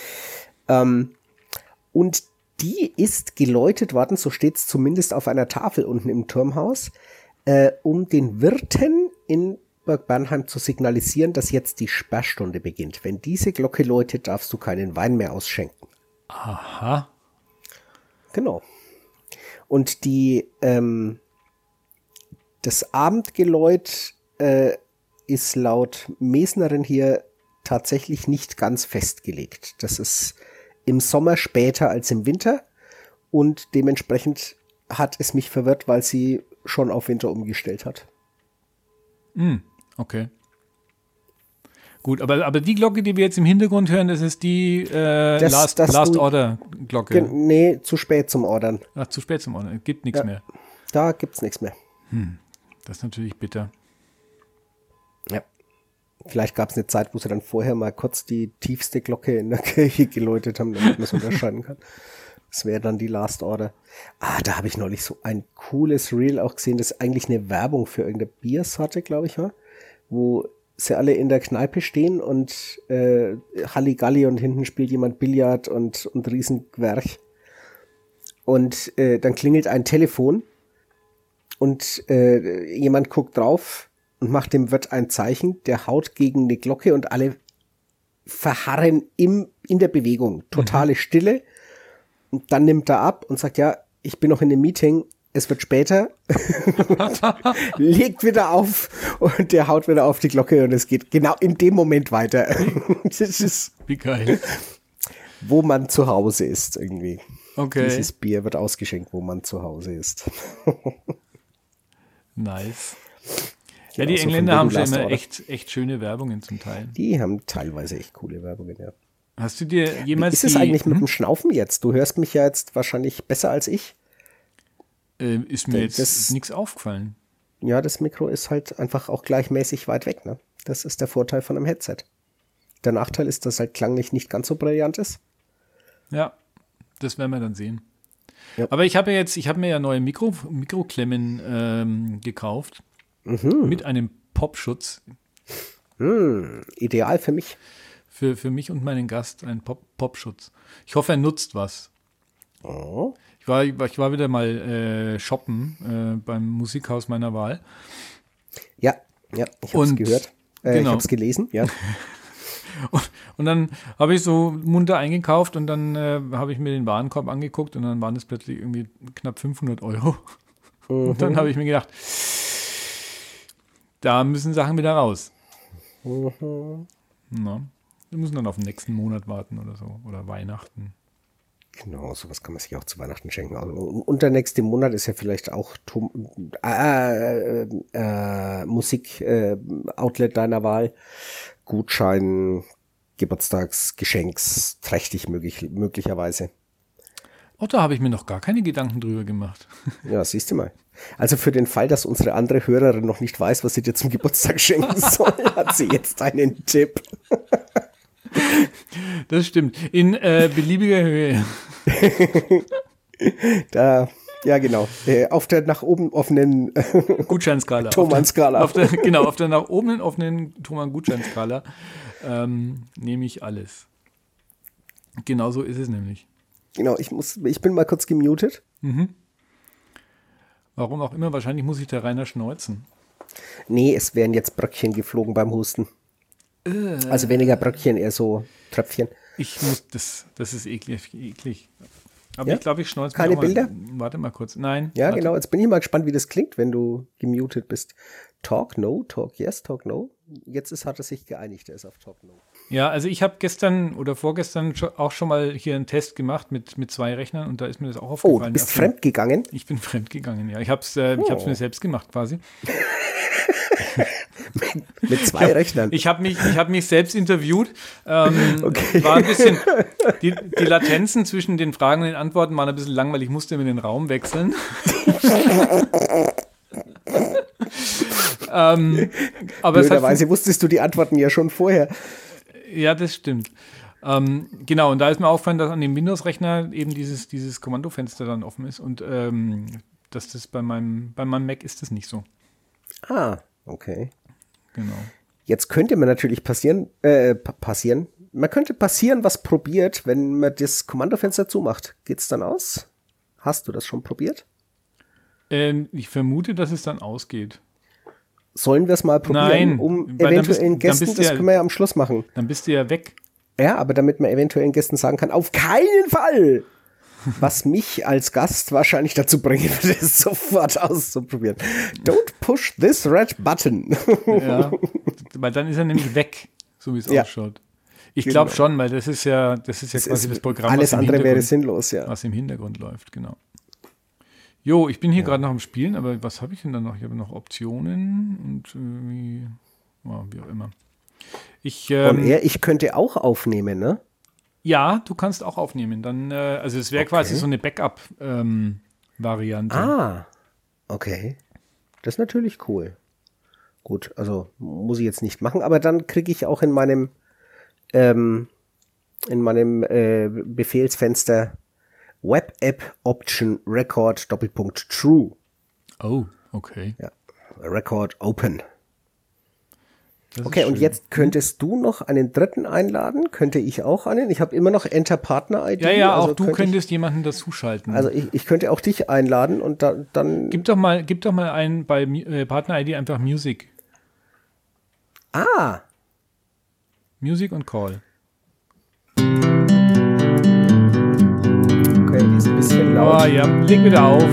Und die ist geläutet worden, so steht es zumindest auf einer Tafel unten im Turmhaus, äh, um den Wirten in Burg Bernheim zu signalisieren, dass jetzt die Sperrstunde beginnt. Wenn diese Glocke läutet, darfst du keinen Wein mehr ausschenken. aha. Genau. Und die, ähm, das Abendgeläut äh, ist laut Mesnerin hier tatsächlich nicht ganz festgelegt. Das ist im Sommer später als im Winter und dementsprechend hat es mich verwirrt, weil sie schon auf Winter umgestellt hat. Okay. Gut, aber, aber die Glocke, die wir jetzt im Hintergrund hören, das ist die äh, Das- Last, das Last Order Glocke. Nee, zu spät zum Ordern. Ach, zu spät zum Ordern. Gibt nichts Ja. mehr. Da gibt's nichts mehr. Das ist natürlich bitter. Ja. Vielleicht gab es eine Zeit, wo sie dann vorher mal kurz die tiefste Glocke in der Kirche geläutet haben, damit man es unterscheiden kann. Das wäre dann die Last Order. Ah, da habe ich neulich so ein cooles Reel auch gesehen, das eigentlich eine Werbung für irgendeine Biersorte, glaube ich, war, wo sie alle in der Kneipe stehen und äh, Halligalli und hinten spielt jemand Billard und, und Riesengwerch. Und äh, dann klingelt ein Telefon und äh, jemand guckt drauf und macht dem Wirt ein Zeichen, der haut gegen eine Glocke und alle verharren im, in der Bewegung. Totale Stille. Und dann nimmt er ab und sagt, ja, ich bin noch in einem Meeting, es wird später. Legt wieder auf und der haut wieder auf die Glocke und es geht genau in dem Moment weiter. das ist, Wie geil. wo man zu Hause ist irgendwie. Okay. Dieses Bier wird ausgeschenkt, wo man zu Hause ist. Nice. Ja, die so von Engländer haben schon immer echt, echt schöne Werbungen zum Teil. Die haben teilweise echt coole Werbungen, ja. Hast du dir Wie jemals ist es die, eigentlich mit hm? dem Schnaufen jetzt? Du hörst mich ja jetzt wahrscheinlich besser als ich. äh, ist mir Das- jetzt nichts aufgefallen. Ja, das Mikro ist halt einfach auch gleichmäßig weit weg. Ne? Das ist der Vorteil von einem Headset. Der Nachteil ist, dass halt klanglich nicht ganz so brillant ist. Ja, das werden wir dann sehen. Ja. Aber ich habe ja jetzt, ich habe mir ja neue Mikro, Mikroklemmen ähm, gekauft Mhm. mit einem Popschutz Hm, ideal für mich. für, für mich und meinen Gast, ein Pop, Popschutz. Ich hoffe, er nutzt was. Oh. Ich war, ich war wieder mal äh, shoppen äh, beim Musikhaus meiner Wahl. Ja, ja, ich habe es gehört. Äh, Ich genau. habe es gelesen, ja. Und, und dann habe ich so munter eingekauft und dann äh, habe ich mir den Warenkorb angeguckt und dann waren es plötzlich irgendwie knapp 500 Euro. Und dann habe ich mir gedacht, Da müssen Sachen wieder raus. Mhm. Na, wir müssen dann auf den nächsten Monat warten oder so. Oder Weihnachten. Genau, sowas kann man sich auch zu Weihnachten schenken. Also, und der nächste Monat ist ja vielleicht auch Tom, äh, äh, äh, Musik-Outlet deiner Wahl. Gutschein, Geburtstagsgeschenks, trächtig möglich, möglicherweise. Oh, da habe ich mir noch gar keine Gedanken drüber gemacht. Ja, siehst du mal. Also für den Fall, dass unsere andere Hörerin noch nicht weiß, was sie dir zum Geburtstag schenken soll, hat sie jetzt einen Tipp. Das stimmt. In äh, beliebiger Höhe. Da, ja genau, äh, auf der nach oben offenen Gutscheinskala. Thomann-Skala. Genau, auf der nach oben offenen Thomann-Gutscheinskala ähm, nehme ich alles. Genau so ist es nämlich. Genau, ich muss, ich bin mal kurz gemutet. Warum auch immer, wahrscheinlich muss ich der Rainer schneuzen. Nee, es wären jetzt Bröckchen geflogen beim Husten. Also weniger Bröckchen, eher so Tröpfchen. Ich muss, das, das ist eklig. eklig. Aber Ja? ich glaube, ich schneuze Keine auch mal. Bilder? Warte mal kurz. Nein. Ja, warte. genau. Jetzt bin ich mal gespannt, wie das klingt, wenn du gemutet bist. Talk no, talk yes, talk no. Jetzt ist, hat er sich geeinigt, er ist auf Talk no. Ja, also ich habe gestern oder vorgestern auch schon mal hier einen Test gemacht mit, mit zwei Rechnern und da ist mir das auch Oh, aufgefallen. du bist Auf dem- fremd gegangen. Ich bin fremd gegangen, ja. Ich habe es äh, ich hab's Oh. mir selbst gemacht quasi. Mit zwei Rechnern. Ich habe mich, ich hab mich selbst interviewt. Ähm, Okay. War ein bisschen, die, die Latenzen zwischen den Fragen und den Antworten waren ein bisschen lang, weil ich musste mir den Raum wechseln. ähm, aber hat, Blöderweise wusstest du die Antworten ja schon vorher. Ja, das stimmt. Ähm, genau, und da ist mir aufgefallen, dass an dem Windows-Rechner eben dieses, dieses Kommandofenster dann offen ist und ähm, dass das bei meinem, bei meinem Mac ist das nicht so. Ah, okay. Genau. Jetzt könnte man natürlich passieren, äh, pa- passieren. Man könnte passieren, was probiert, wenn man das Kommandofenster zumacht. Geht's dann aus? Hast du das schon probiert? Ähm, ich vermute, dass es dann ausgeht. Sollen wir es mal probieren, Nein, um eventuellen bist- Gästen, das ja- können wir ja am Schluss machen. Dann bist du ja weg. Ja, aber damit man eventuellen Gästen sagen kann, auf keinen Fall! Was mich als Gast wahrscheinlich dazu bringen würde, es sofort auszuprobieren. Don't push this red button. Ja, weil dann ist er nämlich weg, so wie es Ja. ausschaut. Ich Genau. glaube schon, weil das ist ja, das ist ja Das quasi ist- das Programm, Alles andere wäre sinnlos, ja. was im Hintergrund läuft, genau. Jo, ich bin hier gerade noch am Spielen, aber was habe ich denn dann noch? Ich habe noch Optionen und irgendwie, ja, wie auch immer. Ich, Und ähm, er, ich könnte auch aufnehmen, ne? ja, du kannst auch aufnehmen. Dann, äh, also es wäre quasi so eine Backup-Variante. Ah, okay. Das ist natürlich cool. Gut, also muss ich jetzt nicht machen, aber dann kriege ich auch in meinem ähm, in meinem äh, Befehlsfenster Web App Option Record Doppelpunkt True. Oh, okay. Ja, Record Open. Das Okay, und jetzt könntest du noch einen dritten einladen? Könnte ich auch einen? Ich habe immer noch Enter Partner ID. Ja, ja, auch also du könnte könntest jemanden dazuschalten. Ich, also ich, ich könnte auch dich einladen und da, dann. Gib doch mal, gib doch mal ein bei äh, Partner-ID einfach Music. Ah, Music und Call. Okay, die ist ein bisschen laut. Oh ja, leg wieder auf.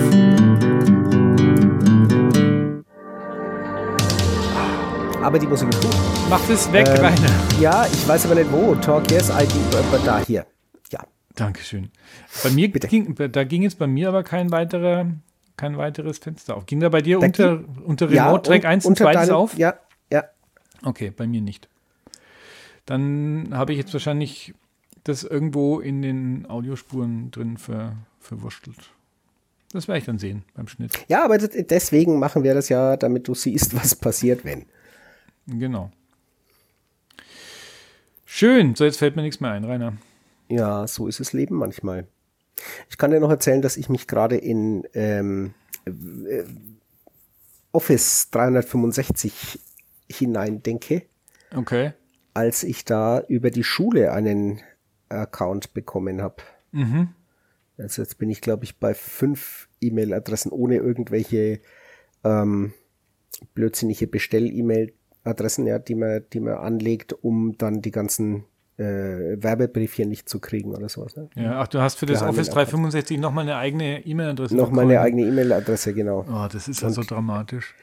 Aber die Musik ist gut. Mach das weg, Ähm, Rainer. Ja, ich weiß aber nicht wo. Talk Yes ID, aber da hier. Ja. Dankeschön. Bei mir ging, da ging jetzt bei mir aber kein weiterer, kein weiteres Fenster auf. Ging da bei dir Da unter, unter ja, Remote Track und 1 ein unter zweites deinem- auf? Ja, ja. Okay, bei mir nicht. Dann habe ich jetzt wahrscheinlich das irgendwo in den Audiospuren drin ver, verwurschtelt. Das werde ich dann sehen beim Schnitt. Ja, aber deswegen machen wir das ja, damit du siehst, was passiert, wenn. Genau. Schön. So, jetzt fällt mir nichts mehr ein, Rainer. Ja, so ist das Leben manchmal. Ich kann dir noch erzählen, dass ich mich gerade in ähm, äh, Office 365 hineindenke, Okay. als ich da über die Schule einen Account bekommen habe. Mhm. Also jetzt bin ich, glaube ich, bei fünf E-Mail-Adressen ohne irgendwelche ähm, blödsinnige Bestell-E-Mail-Adressen, ja, die man, die man anlegt, um dann die ganzen äh, Werbebriefchen nicht zu kriegen oder sowas. Ne? Ja, ach, du hast für das Office Account. 365 nochmal eine eigene E-Mail-Adresse. Noch bekommen. meine eigene E-Mail-Adresse, genau. Oh, das ist ja so dramatisch.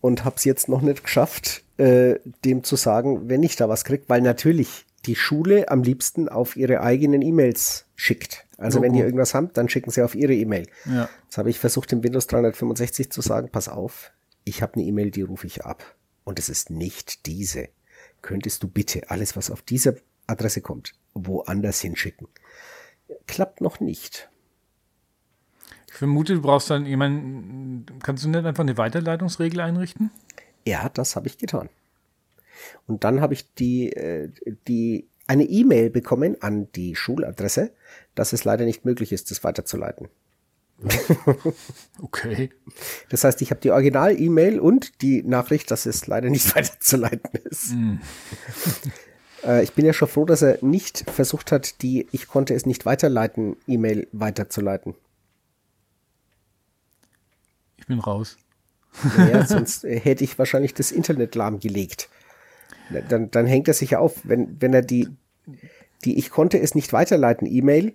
und habe es jetzt noch nicht geschafft, äh, dem zu sagen, wenn ich da was krieg, weil natürlich die Schule am liebsten auf ihre eigenen E-Mails schickt. Also Logo. wenn ihr irgendwas habt, dann schicken sie auf ihre E-Mail. Ja. Jetzt habe ich versucht, dem Windows 365 zu sagen, pass auf, ich habe eine E-Mail, die rufe ich ab. Und es ist nicht diese. Könntest du bitte alles, was auf diese Adresse kommt, woanders hinschicken? Klappt noch nicht. Ich vermute, du brauchst dann jemanden. Kannst du nicht einfach eine Weiterleitungsregel einrichten? Ja, das habe ich getan. Und dann habe ich die, äh, die eine E-Mail bekommen an die Schuladresse, dass es leider nicht möglich ist, das weiterzuleiten. Okay. Das heißt, ich habe die Original-E-Mail und die Nachricht, dass es leider nicht weiterzuleiten ist. Äh, ich bin ja schon froh, dass er nicht versucht hat, die Ich konnte es nicht weiterleiten E-Mail weiterzuleiten. Ich bin raus. Naja, sonst äh, hätte ich wahrscheinlich das Internet lahmgelegt. Dann, dann hängt er sich ja auf, wenn, wenn er die, die Ich konnte es nicht weiterleiten E-Mail,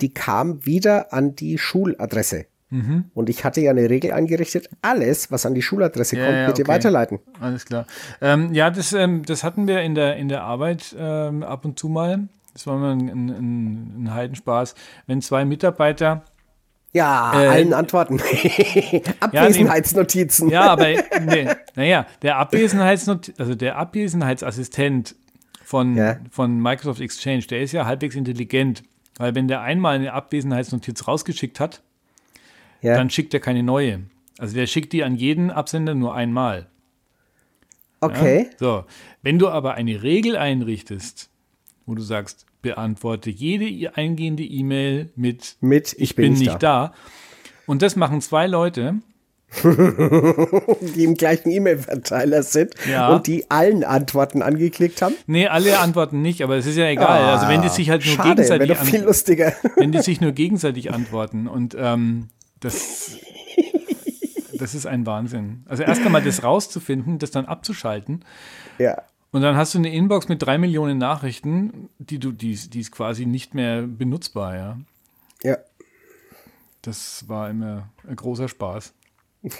die kam wieder an die Schuladresse. Mhm. Und ich hatte ja eine Regel eingerichtet, alles, was an die Schuladresse Ja, kommt, ja, bitte okay. weiterleiten. Alles klar. Ähm, ja, das, ähm, das hatten wir in der, in der Arbeit ähm, ab und zu mal. Das war mal ein, ein, ein Heidenspaß. Wenn zwei Mitarbeiter Ja, Äh, allen Antworten. Abwesenheitsnotizen. Ja, aber nee, naja, der Abwesenheitsnot also der Abwesenheitsassistent von, Ja. von Microsoft Exchange, der ist ja halbwegs intelligent, weil wenn der einmal eine Abwesenheitsnotiz rausgeschickt hat, Ja. dann schickt er keine neue. Also der schickt die an jeden Absender nur einmal. okay. Ja? So, wenn du aber eine Regel einrichtest, wo du sagst, beantworte jede eingehende E-Mail mit Mit ich bin, nicht da. Und das machen zwei Leute. Die im gleichen E-Mail-Verteiler sind Ja. und die allen Antworten angeklickt haben. Nee, alle antworten nicht, aber es ist ja egal. also wenn die sich halt nur Ah, Schade, wäre gegenseitig doch viel lustiger. wenn die sich nur gegenseitig antworten und ähm, das das ist ein Wahnsinn. Also erst einmal das rauszufinden, das dann abzuschalten ja. Und dann hast du eine Inbox mit drei Millionen Nachrichten, die du die, ist- die ist quasi nicht mehr benutzbar, ja. Ja. Das war immer ein großer Spaß.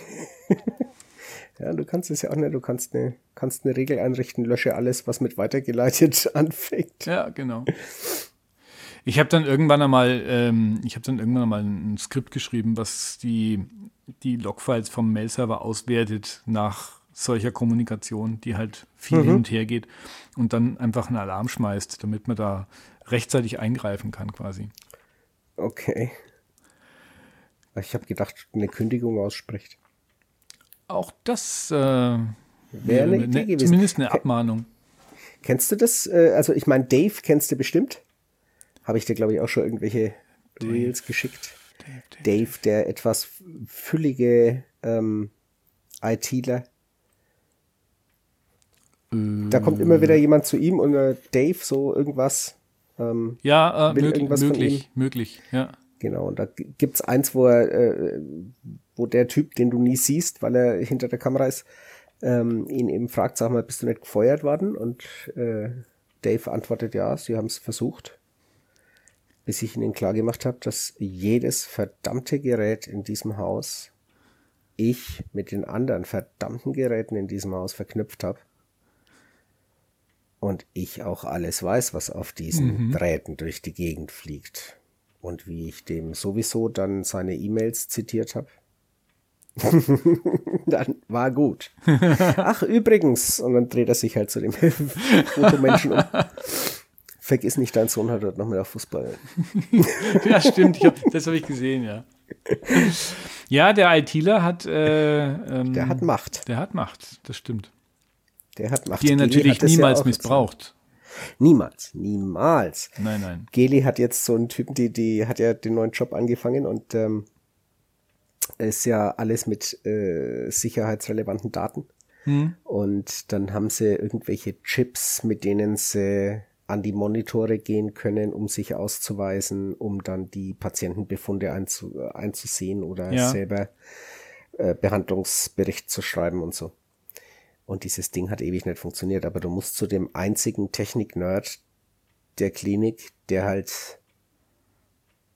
Ja, du kannst es ja auch nicht. Du kannst eine, kannst eine Regel einrichten, lösche alles, was mit weitergeleitet anfängt. Ja, genau. Ich habe dann irgendwann einmal, ähm, ich habe dann irgendwann einmal ein Skript geschrieben, was die, die Logfiles vom Mail-Server auswertet nach solcher Kommunikation, die halt viel hin und her geht und dann einfach einen Alarm schmeißt, damit man da rechtzeitig eingreifen kann quasi. Okay. Ich habe gedacht, eine Kündigung ausspricht. Auch das äh, wäre eine Idee ne, gewesen. zumindest eine Abmahnung. Kennst du das? Äh, Also ich meine, Dave kennst du bestimmt. Habe ich dir, glaube ich, auch schon irgendwelche Reels geschickt. Dave, der etwas füllige ähm, ITler. Da kommt immer wieder jemand zu ihm und äh, Dave so irgendwas. Ähm, Ja, äh, Will mög irgendwas von möglich, möglich, ja. genau, und da g- gibt's eins, wo er, äh, wo der Typ, den du nie siehst, weil er hinter der Kamera ist, ähm, ihn eben fragt, sag mal, bist du nicht gefeuert worden? Und äh, Dave antwortet, ja, sie haben es versucht. Bis ich ihnen klar gemacht habe, dass jedes verdammte Gerät in diesem Haus ich mit den anderen verdammten Geräten in diesem Haus verknüpft habe. Und ich auch alles weiß, was auf diesen Drähten durch die Gegend fliegt. Und wie ich dem sowieso dann seine E-Mails zitiert habe. dann war gut. Ach, übrigens. Und dann dreht er sich halt zu dem Fotomenschen um. Vergiss nicht, dein Sohn hat heute noch mal auf Fußball. Ja, stimmt. Ich hab, das habe ich gesehen, ja. Ja, der ITler hat. Äh, ähm, Der hat Macht. Der hat Macht, das stimmt. Der hat Macht. Die er natürlich ja niemals auch missbraucht. Niemals. Niemals. Nein, nein. Geli hat jetzt so einen Typen, die, die hat ja den neuen Job angefangen und ähm, ist ja alles mit äh, sicherheitsrelevanten Daten. Und dann haben sie irgendwelche Chips, mit denen sie an die Monitore gehen können, um sich auszuweisen, um dann die Patientenbefunde einzu, einzusehen oder Ja. selber äh, Behandlungsbericht zu schreiben und so. Und dieses Ding hat ewig nicht funktioniert, aber du musst zu dem einzigen Technik-Nerd der Klinik, der halt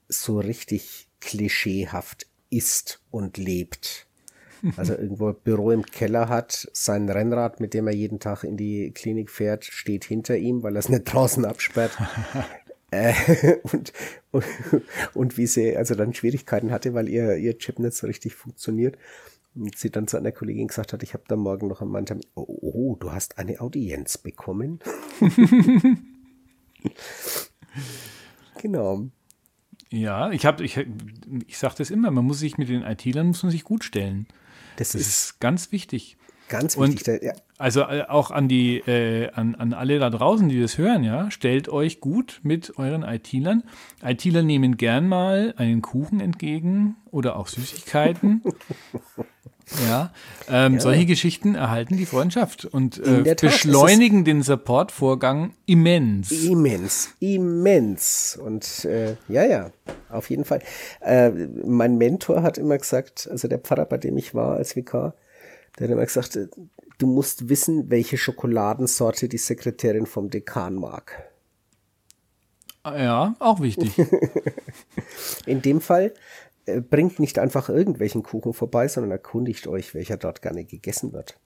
so richtig klischeehaft ist und lebt. Also irgendwo ein Büro im Keller hat, sein Rennrad, mit dem er jeden Tag in die Klinik fährt, steht hinter ihm, weil er es nicht draußen absperrt. äh, und, und, und wie sie also dann Schwierigkeiten hatte, weil ihr, ihr Chip nicht so richtig funktioniert. Und sie dann zu einer Kollegin gesagt hat, ich habe da morgen noch am Termin, oh, oh, du hast eine Audienz bekommen. genau. Ja, ich habe, ich, ich sage das immer, man muss sich mit den IT-Lern muss man sich gut stellen. Das, Das ist ist ganz wichtig. Ganz Und- wichtig. Da- ja, Also äh, auch an die, äh, an, an alle da draußen, die das hören, ja, stellt euch gut mit euren IT-Lern. IT-Ler nehmen gern mal einen Kuchen entgegen oder auch Süßigkeiten. ja, ähm, solche Geschichten erhalten die Freundschaft und äh, beschleunigen den Supportvorgang immens. Immens, immens. Und äh, ja, ja, auf jeden Fall. Äh, mein Mentor hat immer gesagt, also der Pfarrer, bei dem ich war als Vikar, der hat immer gesagt, äh, du musst wissen, welche Schokoladensorte die Sekretärin vom Dekan mag. Ja, auch wichtig. In dem Fall äh, bringt nicht einfach irgendwelchen Kuchen vorbei, sondern erkundigt euch, welcher dort gerne gegessen wird.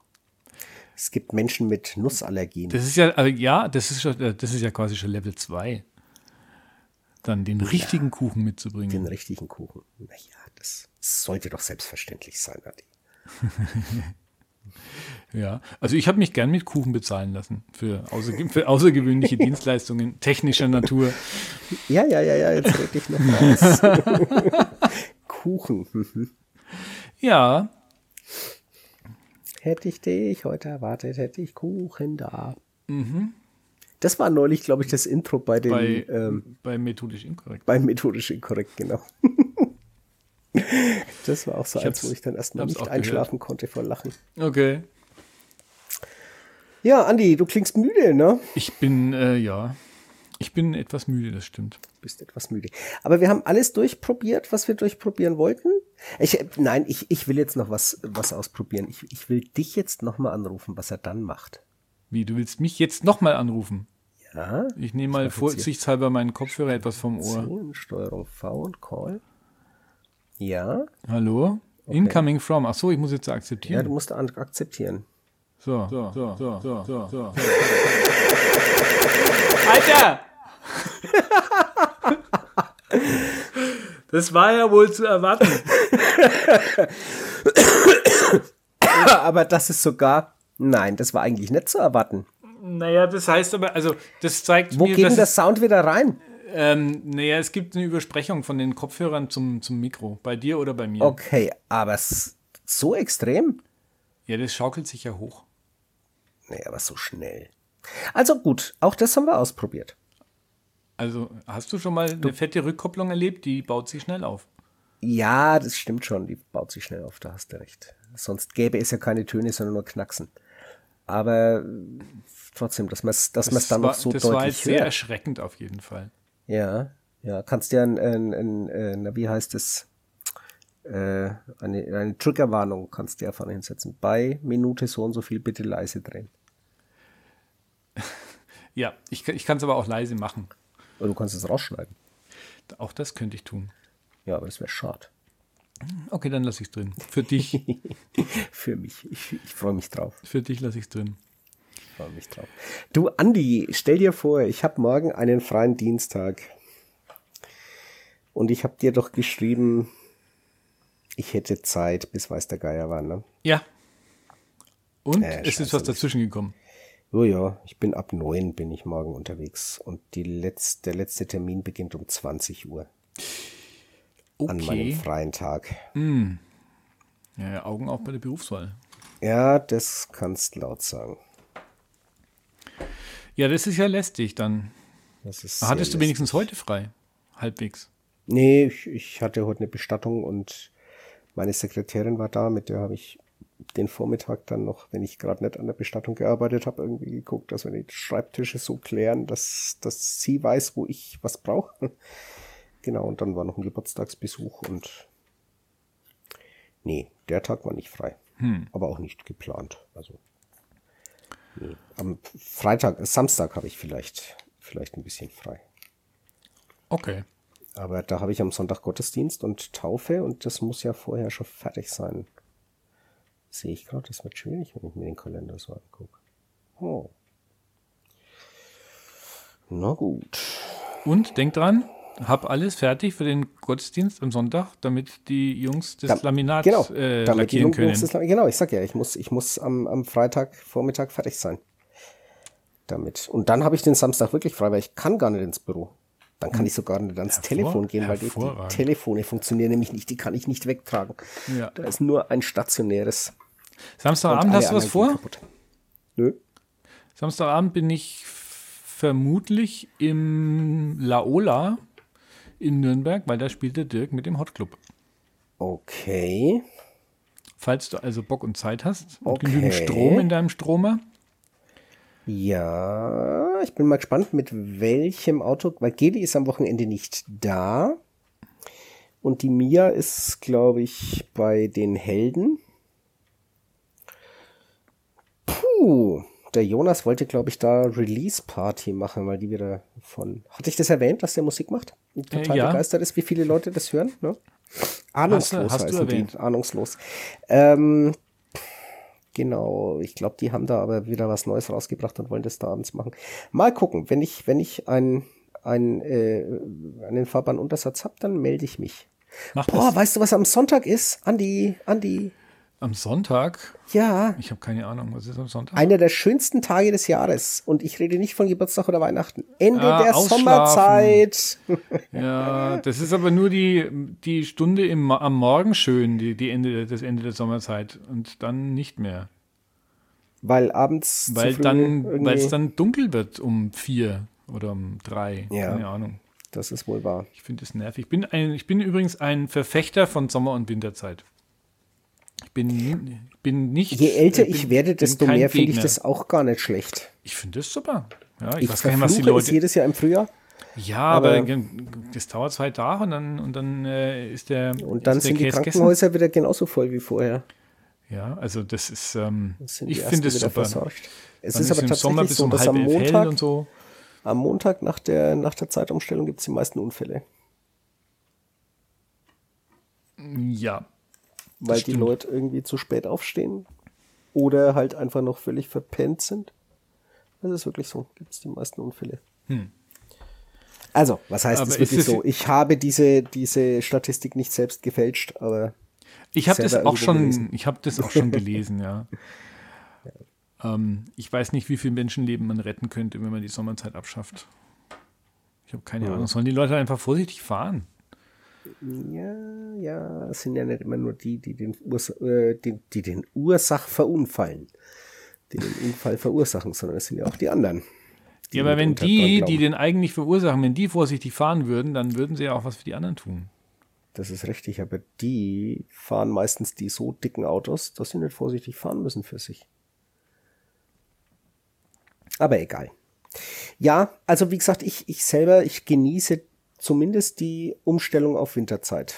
Es gibt Menschen mit Nussallergien. Das ist ja, ja, das ist, schon, äh, das ist ja quasi schon Level 2. Dann den richtigen Kuchen mitzubringen. den richtigen Kuchen. Naja, das sollte doch selbstverständlich sein, Adi. Ja, also ich habe mich gern mit Kuchen bezahlen lassen für, außerge für außergewöhnliche Dienstleistungen technischer Natur. Ja, ja, ja, ja, jetzt rede ich noch raus. Kuchen. mhm. Ja, Hätte ich dich heute erwartet, hätte ich Kuchen da. Das war neulich, glaube ich, das Intro bei den bei, ähm, bei methodisch inkorrekt. bei methodisch inkorrekt, genau. das war auch so Ich eins, wo ich dann erstmal nicht auch gehört. einschlafen konnte vor Lachen. Okay. Ja, Andi, du klingst müde, ne? Ich bin, äh, ja, ich bin etwas müde, das stimmt. bist etwas müde. Aber wir haben alles durchprobiert, was wir durchprobieren wollten. Ich, nein, ich, ich will jetzt noch was, was ausprobieren. Ich, ich will dich jetzt noch mal anrufen, was er dann macht. Wie, du willst mich jetzt nochmal anrufen? Ja, Ich nehme mal vorsichtshalber meinen Kopfhörer etwas vom Ohr. Steuerung V und Call. Ja, Hallo? Incoming from. Ach so, ich muss jetzt ja, akzeptieren. du musst akzeptieren. So, so, so, so, so, so, so. Alter! Das war ja wohl zu erwarten. Aber das ist sogar, nein, das war eigentlich nicht zu erwarten. Naja, das heißt aber, also, das zeigt Wo mir, geht denn es, Sound wieder rein? Ähm, naja, es gibt eine Übersprechung von den Kopfhörern zum, zum Mikro. Bei dir oder bei mir. Okay, aber so extrem? Ja, das schaukelt sich ja hoch. Nee, aber so schnell. Also gut, auch das haben wir ausprobiert. Also, hast du schon mal eine fette Rückkopplung erlebt? Die baut sich schnell auf. Ja, das stimmt schon. Die baut sich schnell auf, da hast du recht. Sonst gäbe es ja keine Töne, sondern nur Knacksen. Aber trotzdem, dass man es dass man's dann war, noch so das war deutlich jetzt sehr hört. erschreckend auf jeden Fall. Ja, ja. Kannst dir ein, ein, ein, na, wie heißt es? Äh, eine, eine Triggerwarnung kannst du dir vorne hinsetzen. Bei Minute so und so viel bitte leise drehen. Ja, ich, ich kann es aber auch leise machen. Oder du kannst es rausschneiden. Auch das könnte ich tun. Ja, aber das wäre schade. Okay, dann lasse ich es drin. Für dich, Für mich. Ich, ich freue mich drauf. für dich lasse ich es drin. Ich freue mich drauf. Du, Andi, stell dir vor, ich habe morgen einen freien Dienstag. Und ich habe dir doch geschrieben, ich hätte Zeit, bis weiß der Geier war, ne? Ja. Und Äh, es ist was dazwischen gekommen. Oh ja, ich bin ab neun bin ich morgen unterwegs. Und die letz, der letzte Termin beginnt um 20 Uhr an meinem Okay. freien Tag. Ja, ja, Augen auch bei der Berufswahl. Ja, das kannst laut sagen. Ja, das ist ja lästig dann. Hattest du wenigstens heute frei? Halbwegs. Nee, ich, ich hatte heute eine Bestattung und meine Sekretärin war da, mit der habe ich den Vormittag dann noch, wenn ich gerade nicht an der Bestattung gearbeitet habe, irgendwie geguckt, dass wir die Schreibtische so klären, dass, dass sie weiß, wo ich was brauche. Genau, und dann war noch ein Geburtstagsbesuch und nee, der Tag war nicht frei. Aber auch nicht geplant. Also. Am Freitag, Samstag habe ich vielleicht, vielleicht ein bisschen frei. Okay. Aber da habe ich am Sonntag Gottesdienst und Taufe und das muss ja vorher schon fertig sein. Sehe ich gerade, das wird schwierig, wenn ich mir den Kalender so angucke. Oh. Na gut. Und denk dran, hab alles fertig für den Gottesdienst am Sonntag, damit die Jungs das Da- Laminat genau, äh, damit die Jungs können. das- genau, ich sag ja, ich muss, ich muss am, am Freitag Vormittag fertig sein. Damit. Und dann habe ich den Samstag wirklich frei, weil ich kann gar nicht ins Büro. Dann kann ich sogar nicht ans Hervor- Telefon gehen, weil die, die. Telefone funktionieren nämlich nicht, die kann ich nicht wegtragen. Ja. Da ist nur ein stationäres. Samstagabend hast du was vor? kaputt. Nö. Samstagabend bin ich vermutlich im Laola in Nürnberg, weil da spielt der Dirk mit dem Hot Club. Okay. Falls du also Bock und Zeit hast und Okay. genügend Strom in deinem Stromer. Ja, ich bin mal gespannt, mit welchem Auto, weil Geli ist am Wochenende nicht da. Und die Mia ist, glaube ich, bei den Helden. Puh, der Jonas wollte, glaube ich, da Release-Party machen, weil die wieder von. Hatte ich das erwähnt, dass der Musik macht? Und total Äh, ja. begeistert ist, wie viele Leute das hören? Ne? Ahnungslos hast du heißen die. erwähnt. Ahnungslos. Ähm, Genau, ich glaube, die haben da aber wieder was Neues rausgebracht und wollen das da abends machen. Mal gucken, wenn ich, wenn ich ein, ein, äh, einen Fahrbahnuntersatz habe, dann melde ich mich. Mach Boah, das weißt du, was am Sonntag ist? Andi, Andi. Am Sonntag. Ja, Ich habe keine Ahnung, was ist am Sonntag? einer der schönsten Tage des Jahres. Und ich rede nicht von Geburtstag oder Weihnachten. Ende Ah, der. Sommerzeit. Ja, das ist aber nur die, die Stunde im, am Morgen schön, die, die Ende, das Ende der Sommerzeit. Und dann nicht mehr. Weil abends. Weil dann, weil es dann dunkel wird um vier oder um drei. Ja. Keine Ahnung. Das ist wohl wahr. Ich finde es nervig. Ich bin, ein, ich bin übrigens ein Verfechter von Sommer- und Winterzeit. Ich bin, bin nicht. Je älter bin- ich werde, desto mehr finde ich das auch gar nicht schlecht. Ich finde das super. Ja, ich, Ich weiß gar nicht, was die Leute. jedes Jahr im Frühjahr. Ja, aber, aber- das dauert zwei Tage und dann, und dann äh, ist der. Und dann sind die Käse gegessen. Krankenhäuser wieder genauso voll wie vorher. Ja, also das ist. Ähm, Sind ich finde es super. versorgt. Es Dann ist aber tatsächlich Sommer bis so, um dass am Montag, und so. am Montag nach der, nach der Zeitumstellung gibt es die meisten Unfälle. Ja. Weil die. Leute irgendwie zu spät aufstehen oder halt einfach noch völlig verpennt sind. Das ist wirklich so. Gibt es die meisten Unfälle. Also, was heißt Hm. Aber es ist wirklich so? Ich habe diese, diese Statistik nicht selbst gefälscht, aber Ich habe das auch schon, gelesen. ich habe das auch schon gelesen, ja. Ähm, ich weiß nicht, wie viele Menschenleben man retten könnte, wenn man die Sommerzeit abschafft. Ich habe keine Ahnung. Sollen die Leute einfach vorsichtig fahren? Ja, ja, es sind ja nicht immer nur die, die den, Urs äh, die, die den Ursach verunfallen, die den Unfall verursachen, sondern es sind ja auch die anderen. Ja, aber wenn die, die den eigentlich verursachen, wenn die vorsichtig fahren würden, dann würden sie ja auch was für die anderen tun. Das ist richtig, aber die fahren meistens die so dicken Autos, dass sie nicht vorsichtig fahren müssen für sich. Aber egal. Ja, also wie gesagt, ich, ich selber, ich genieße zumindest die Umstellung auf Winterzeit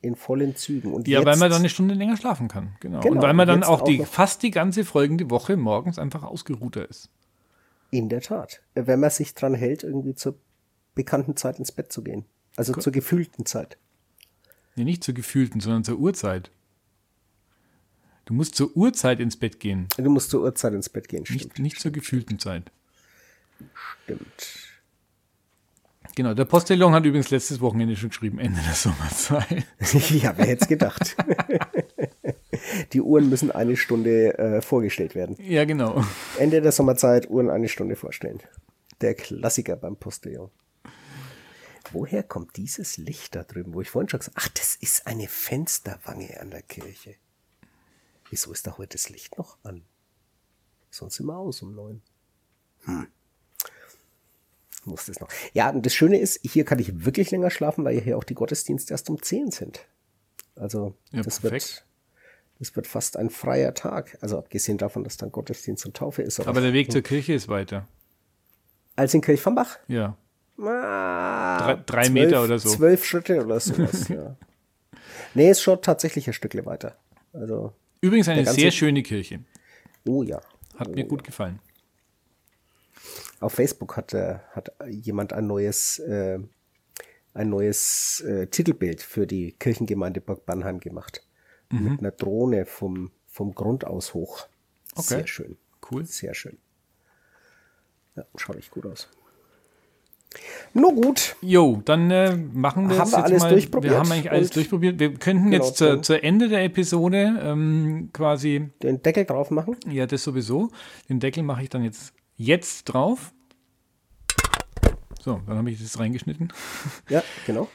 in vollen Zügen. Und Ja, jetzt, weil man dann eine Stunde länger schlafen kann. Genau. Genau, Und weil man dann auch die, auch fast die ganze folgende Woche morgens einfach ausgeruhter ist. In der Tat. Wenn man sich dran hält, irgendwie zur bekannten Zeit ins Bett zu gehen. Also zur gefühlten Zeit. Nee, nicht zur gefühlten, sondern zur Uhrzeit. Du musst zur Uhrzeit ins Bett gehen, Du musst zur Uhrzeit ins Bett gehen, stimmt. nicht, nicht zur gefühlten Zeit. Stimmt. Genau, der Postillon hat übrigens letztes Wochenende schon geschrieben, Ende der Sommerzeit. ja, wer hätte es gedacht? Die Uhren müssen eine Stunde äh, vorgestellt werden. Ja, genau. Ende der Sommerzeit, Uhren eine Stunde vorstellen. Der Klassiker beim Postillon. Woher kommt dieses Licht da drüben, wo ich vorhin schon gesagt habe, ach, das ist eine Fensterwange an der Kirche. Wieso ist da heute das Licht noch an? Sonst immer aus um neun. Hm. Muss das noch. Ja, und das Schöne ist, hier kann ich wirklich länger schlafen, weil hier auch die Gottesdienste erst um 10 sind. Also, Ja, das perfekt. wird, das wird fast ein freier Tag. Also, abgesehen davon, dass dann Gottesdienst und Taufe ist. Aber der Weg zur Kirche ist weiter. als in Kirchvambach? Ja. Ah, Drei- drei Meter oder so. Zwölf Schritte oder sowas, ja. Nee, ist schon tatsächlich ein Stückle weiter. Also, Übrigens eine sehr schöne Kirche. oh ja. Hat mir gut gefallen. Auf Facebook hat, äh, hat jemand ein neues, äh, ein neues äh, Titelbild für die Kirchengemeinde Burg Bannheim gemacht. Mhm. Mit einer Drohne vom vom Grund aus hoch. Okay. Sehr schön. Cool. Sehr schön. Ja, schaut echt gut aus. Nur gut. Jo, dann äh, machen wir Haben es wir jetzt alles mal. durchprobiert Wir haben eigentlich alles durchprobiert. Wir könnten Genau, jetzt zur, dann- zur Ende der Episode ähm, quasi, Den Deckel drauf machen. ja, das sowieso. Den Deckel mache ich dann jetzt, jetzt drauf. So, dann habe ich das reingeschnitten. Ja, genau.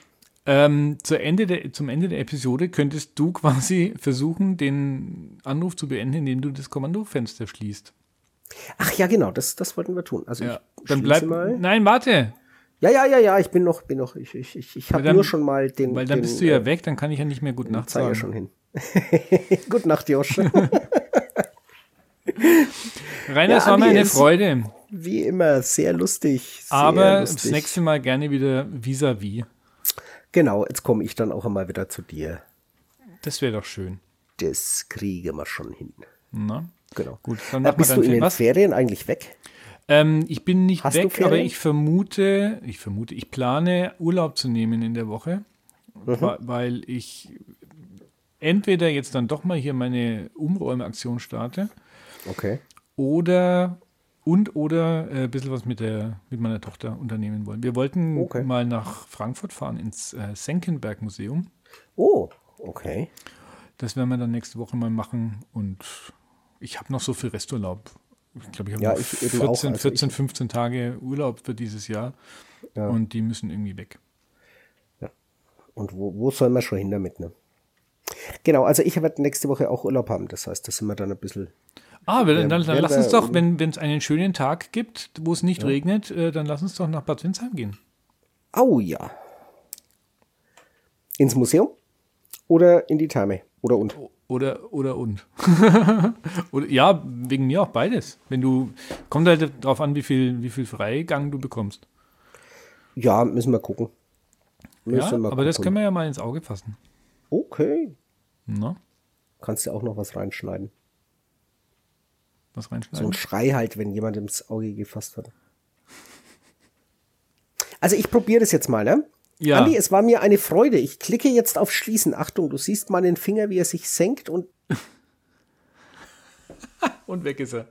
Ähm, zu Ende der, zum Ende der Episode könntest du quasi versuchen, den Anruf zu beenden, indem du das Kommandofenster schließt. Ach ja, genau, das, das wollten wir tun. Also Ja. ich Dann bleibt. mal. Nein, warte. Ja, ja, ja, ja, ich bin noch, bin noch, ich, ich, ich, ich habe nur schon mal den. Weil dann den, bist du ja äh, weg, dann kann ich ja nicht mehr gut Nacht sagen. schon hin. Gute Nacht, Josh. Rainer, Ja, es war mir eine Freude. Wie immer, sehr lustig. Sehr Aber lustig. das nächste Mal gerne wieder vis-à-vis. Genau, jetzt komme ich dann auch einmal wieder zu dir. Das wäre doch schön. Das kriegen wir schon hin. Na? Genau. Gut, dann Äh, bist du in den Was? Ferien eigentlich weg? Ähm, ich bin nicht Hast weg, aber ich vermute, ich vermute, ich plane Urlaub zu nehmen in der Woche, Mhm. weil ich entweder jetzt dann doch mal hier meine Umräumeaktion starte Okay. oder und oder äh, ein bisschen was mit der mit meiner Tochter unternehmen wollen. Wir wollten Okay. mal nach Frankfurt fahren ins äh, Senckenberg Museum. Oh, okay. Das werden wir dann nächste Woche mal machen und ich habe noch so viel Resturlaub. Ich glaube, ich habe Ja, noch ich eben 14, auch. Also 14, ich- 15 Tage Urlaub für dieses Jahr Ja. und die müssen irgendwie weg. Und wo, wo soll man schon hin damit, ne? Genau, also ich werde nächste Woche auch Urlaub haben. Das heißt, da sind wir dann ein bisschen. Ah, dann, dann, Wer- lass uns doch, wenn es einen schönen Tag gibt, wo es nicht regnet, äh, dann lass uns doch nach Bad Windsheim gehen. Au ja. Ins Museum oder in die Therme? Oder und? Oder, oder und. oder, ja, wegen mir auch beides. Wenn du, kommt halt darauf an, wie viel, wie viel Freigang du bekommst. Ja, müssen wir gucken. Müssen Ja, wir aber das gucken. können wir ja mal ins Auge fassen. Okay. Na, Kannst du auch noch was reinschneiden. Was So ein reinschneiden. Schrei halt, wenn jemand ins Auge gefasst hat. Also ich probiere das jetzt mal, ne? Ja. Andi, es war mir eine Freude. Ich klicke jetzt auf Schließen. Achtung, du siehst meinen Finger, wie er sich senkt und Und weg ist er.